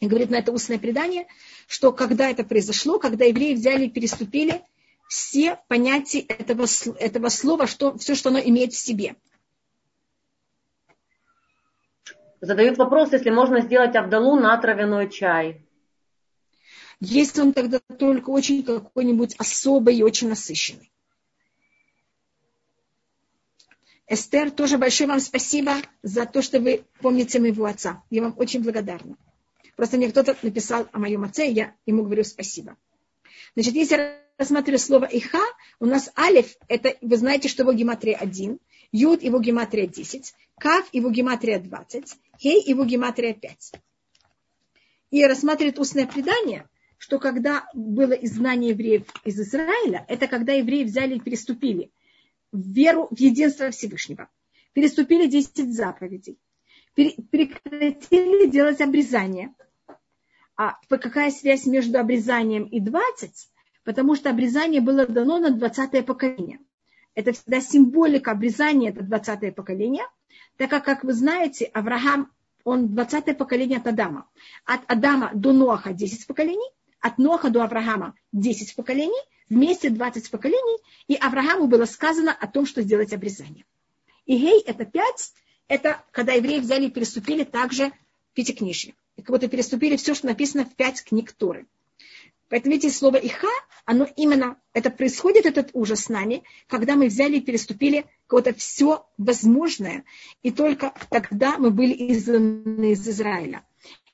И говорит на это устное предание, что когда это произошло, когда евреи взяли и переступили все понятия этого, этого слова, что, все, что оно имеет в себе. Задают вопрос, если можно сделать Авдалу на травяной чай. Если он тогда только очень какой-нибудь особый и очень насыщенный. Эстер, тоже большое вам спасибо за то, что вы помните моего отца. Я вам очень благодарна. Просто мне кто-то написал о моем отце, и я ему говорю спасибо. Значит, если я рассматриваю слово «иха», у нас алиф, это, вы знаете, что его гематрия 1, юд его гематрия 10, кав его гематрия 20, хей его гематрия 5. И рассматривает устное предание, что когда было изгнание евреев из Израиля, это когда евреи взяли и переступили – веру в единство Всевышнего. Переступили 10 заповедей. Прекратили делать обрезание. А какая связь между обрезанием и 20? Потому что обрезание было дано на 20 поколение. Это всегда символика обрезания, это 20 поколение. Так как, как вы знаете, Авраам, он 20 поколение от Адама. От Адама до Ноаха 10 поколений, от Ноаха до Авраама 10 поколений, вместе 20 поколений, и Аврааму было сказано о том, что сделать обрезание. И гей это пять, это когда евреи взяли и переступили также пятикнижие. И как будто переступили все, что написано в пять книг Торы. Поэтому видите, слово «иха», оно именно, это происходит, этот ужас с нами, когда мы взяли и переступили кого-то все возможное, и только тогда мы были изгнаны из Израиля.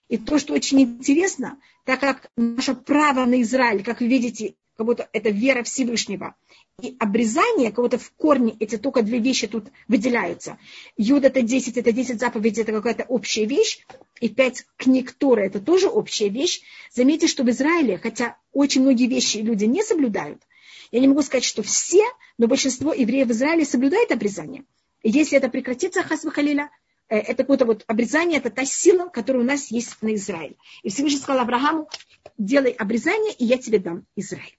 И то, что очень интересно, так как наше право на Израиль, как вы видите, как будто это вера Всевышнего. И обрезание, как будто в корне эти только две вещи тут выделяются. Юд это 10, это 10 заповедей, это какая-то общая вещь. И 5 книг Торы, это тоже общая вещь. Заметьте, что в Израиле, хотя очень многие вещи люди не соблюдают, я не могу сказать, что все, но большинство евреев в Израиле соблюдает обрезание. И если это прекратится, хасвахалиля, э, это какое-то вот обрезание, это та сила, которая у нас есть на Израиле. И Всевышний сказал Аврааму, делай обрезание, и я тебе дам Израиль.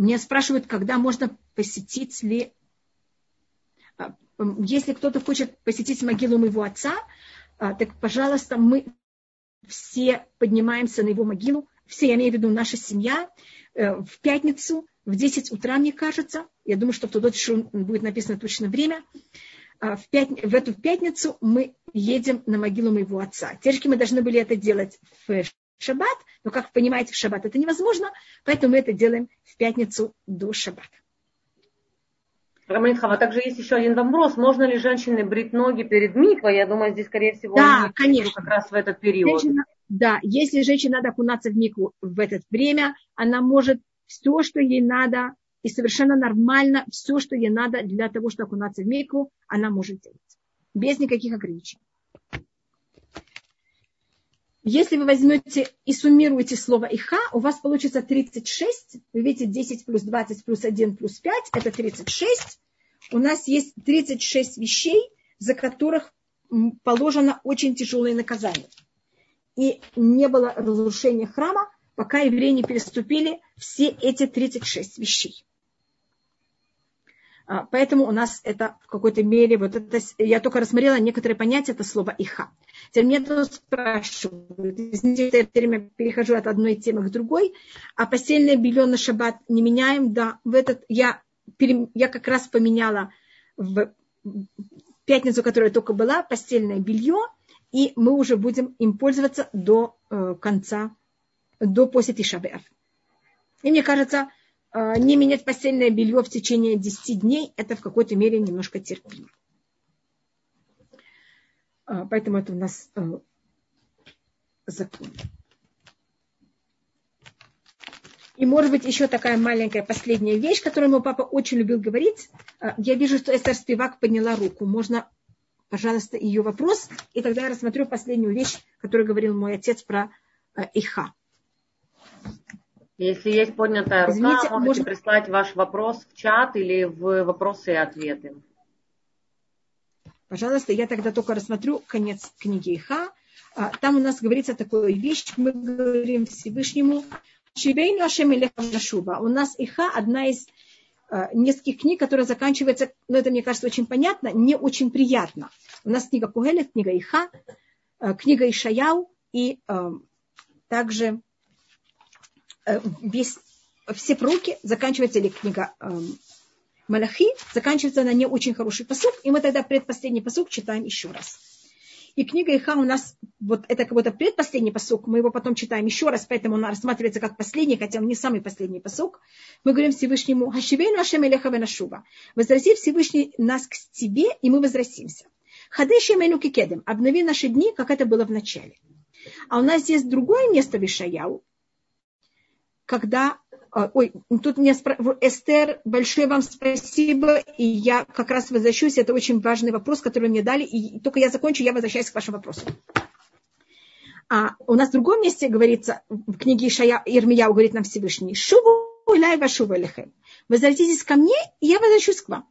Меня спрашивают, когда можно посетить ли... А, если кто-то хочет посетить могилу моего отца, а, так, пожалуйста, мы все поднимаемся на его могилу, все, я имею в виду наша семья, э, в пятницу в 10 утра, мне кажется. Я думаю, что в тот будет написано точно время. А, в, пят... в эту пятницу мы едем на могилу моего отца. Теперь мы должны были это делать в шаббат, но, как вы понимаете, в шаббат это невозможно, поэтому мы это делаем в пятницу до шаббата. Раманитхава, также есть еще один вопрос. Можно ли женщине брить ноги перед миквой? Я думаю, здесь, скорее всего, да, конечно. как раз в этот период. Женщина, Да, если женщине надо окунаться в мику в это время, она может все, что ей надо, и совершенно нормально все, что ей надо для того, чтобы окунаться в мику, она может делать. Без никаких ограничений. Если вы возьмете и суммируете слово «иха», у вас получится 36. Вы видите, 10 плюс 20 плюс 1 плюс 5 – это 36. У нас есть 36 вещей, за которых положено очень тяжелое наказание. И не было разрушения храма, пока евреи не переступили все эти 36 вещей. А, поэтому у нас это в какой-то мере, вот это, я только рассмотрела некоторые понятия, это слово «иха». Теперь мне тут спрашивают, извините, я все время перехожу от одной темы к другой, а постельное белье на шаббат не меняем, да, в этот, я, я как раз поменяла в пятницу, которая только была, постельное белье, и мы уже будем им пользоваться до э, конца, до после Тишабеав. И мне кажется, не менять постельное белье в течение 10 дней, это в какой-то мере немножко терпимо. Э, поэтому это у нас э, закон. И, может быть, еще такая маленькая последняя вещь, которую мой папа очень любил говорить. Э, я вижу, что Эстер Спивак подняла руку. Можно, пожалуйста, ее вопрос, и тогда я рассмотрю последнюю вещь, которую говорил мой отец про э, Иха. Если есть поднятая рука, Извините, можете можно... прислать ваш вопрос в чат или в вопросы и ответы. Пожалуйста, я тогда только рассмотрю конец книги Иха. А, там у нас говорится такая вещь, мы говорим Всевышнему, Шивейну Ашем Шуба. У нас Иха одна из э, нескольких книг, которая заканчивается, ну это мне кажется очень понятно, не очень приятно. У нас книга Кугелет, книга Иха, э, книга Ишаяу и э, также э, весь, все пророки заканчивается или книга э, Малахи, заканчивается на не очень хороший посук, и мы тогда предпоследний посук читаем еще раз. И книга Иха у нас, вот это как будто предпоследний посук, мы его потом читаем еще раз, поэтому он рассматривается как последний, хотя он не самый последний посук. Мы говорим Всевышнему, Хашивейну Ашем Элеха Венашува, возврати Всевышний нас к тебе, и мы возвратимся. Хадеши Мену Кикедем, обнови наши дни, как это было в начале. А у нас есть другое место в Ишаяу, когда а, ой, тут мне спро... Эстер, большое вам спасибо, и я как раз возвращусь, это очень важный вопрос, который мне дали, и только я закончу, я возвращаюсь к вашему вопросу. А у нас в другом месте говорится, в книге Ишая, Ирмияу говорит нам Всевышний, «Шуву иляй вашува лехем». Возвратитесь ко мне, и я возвращусь к вам.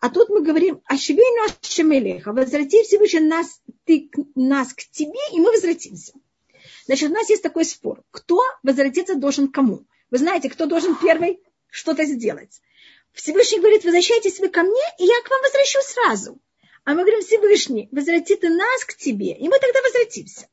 А тут мы говорим, «Ашвейну ашемелеха», возврати Всевышний нас, ты, нас к тебе, и мы возвратимся. Значит, у нас есть такой спор. Кто возвратиться должен кому? Вы знаете, кто должен первый что-то сделать. Всевышний говорит, возвращайтесь вы ко мне, и я к вам возвращу сразу. А мы говорим, Всевышний, возврати ты нас к тебе, и мы тогда возвратимся.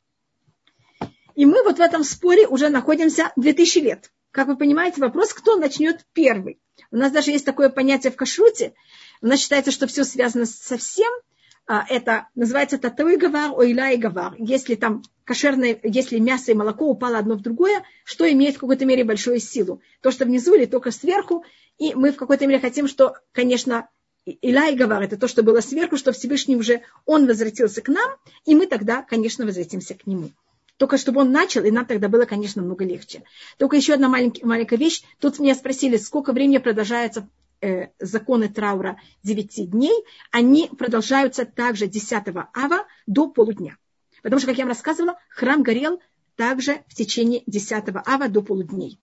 И мы вот в этом споре уже находимся 2000 лет. Как вы понимаете, вопрос, кто начнет первый. У нас даже есть такое понятие в кашруте. У нас считается, что все связано со всем – это называется татуй гавар, ойла и гавар. Если там кошерное, если мясо и молоко упало одно в другое, что имеет в какой-то мере большую силу? То, что внизу или только сверху. И мы в какой-то мере хотим, что, конечно, Иля и Гавар, это то, что было сверху, что Всевышний уже, он возвратился к нам, и мы тогда, конечно, возвратимся к нему. Только чтобы он начал, и нам тогда было, конечно, много легче. Только еще одна маленькая, маленькая вещь. Тут меня спросили, сколько времени продолжается э, законы траура 9 дней, они продолжаются также 10 ава до полудня. Потому что, как я вам рассказывала, храм горел также в течение 10 ава до полудней.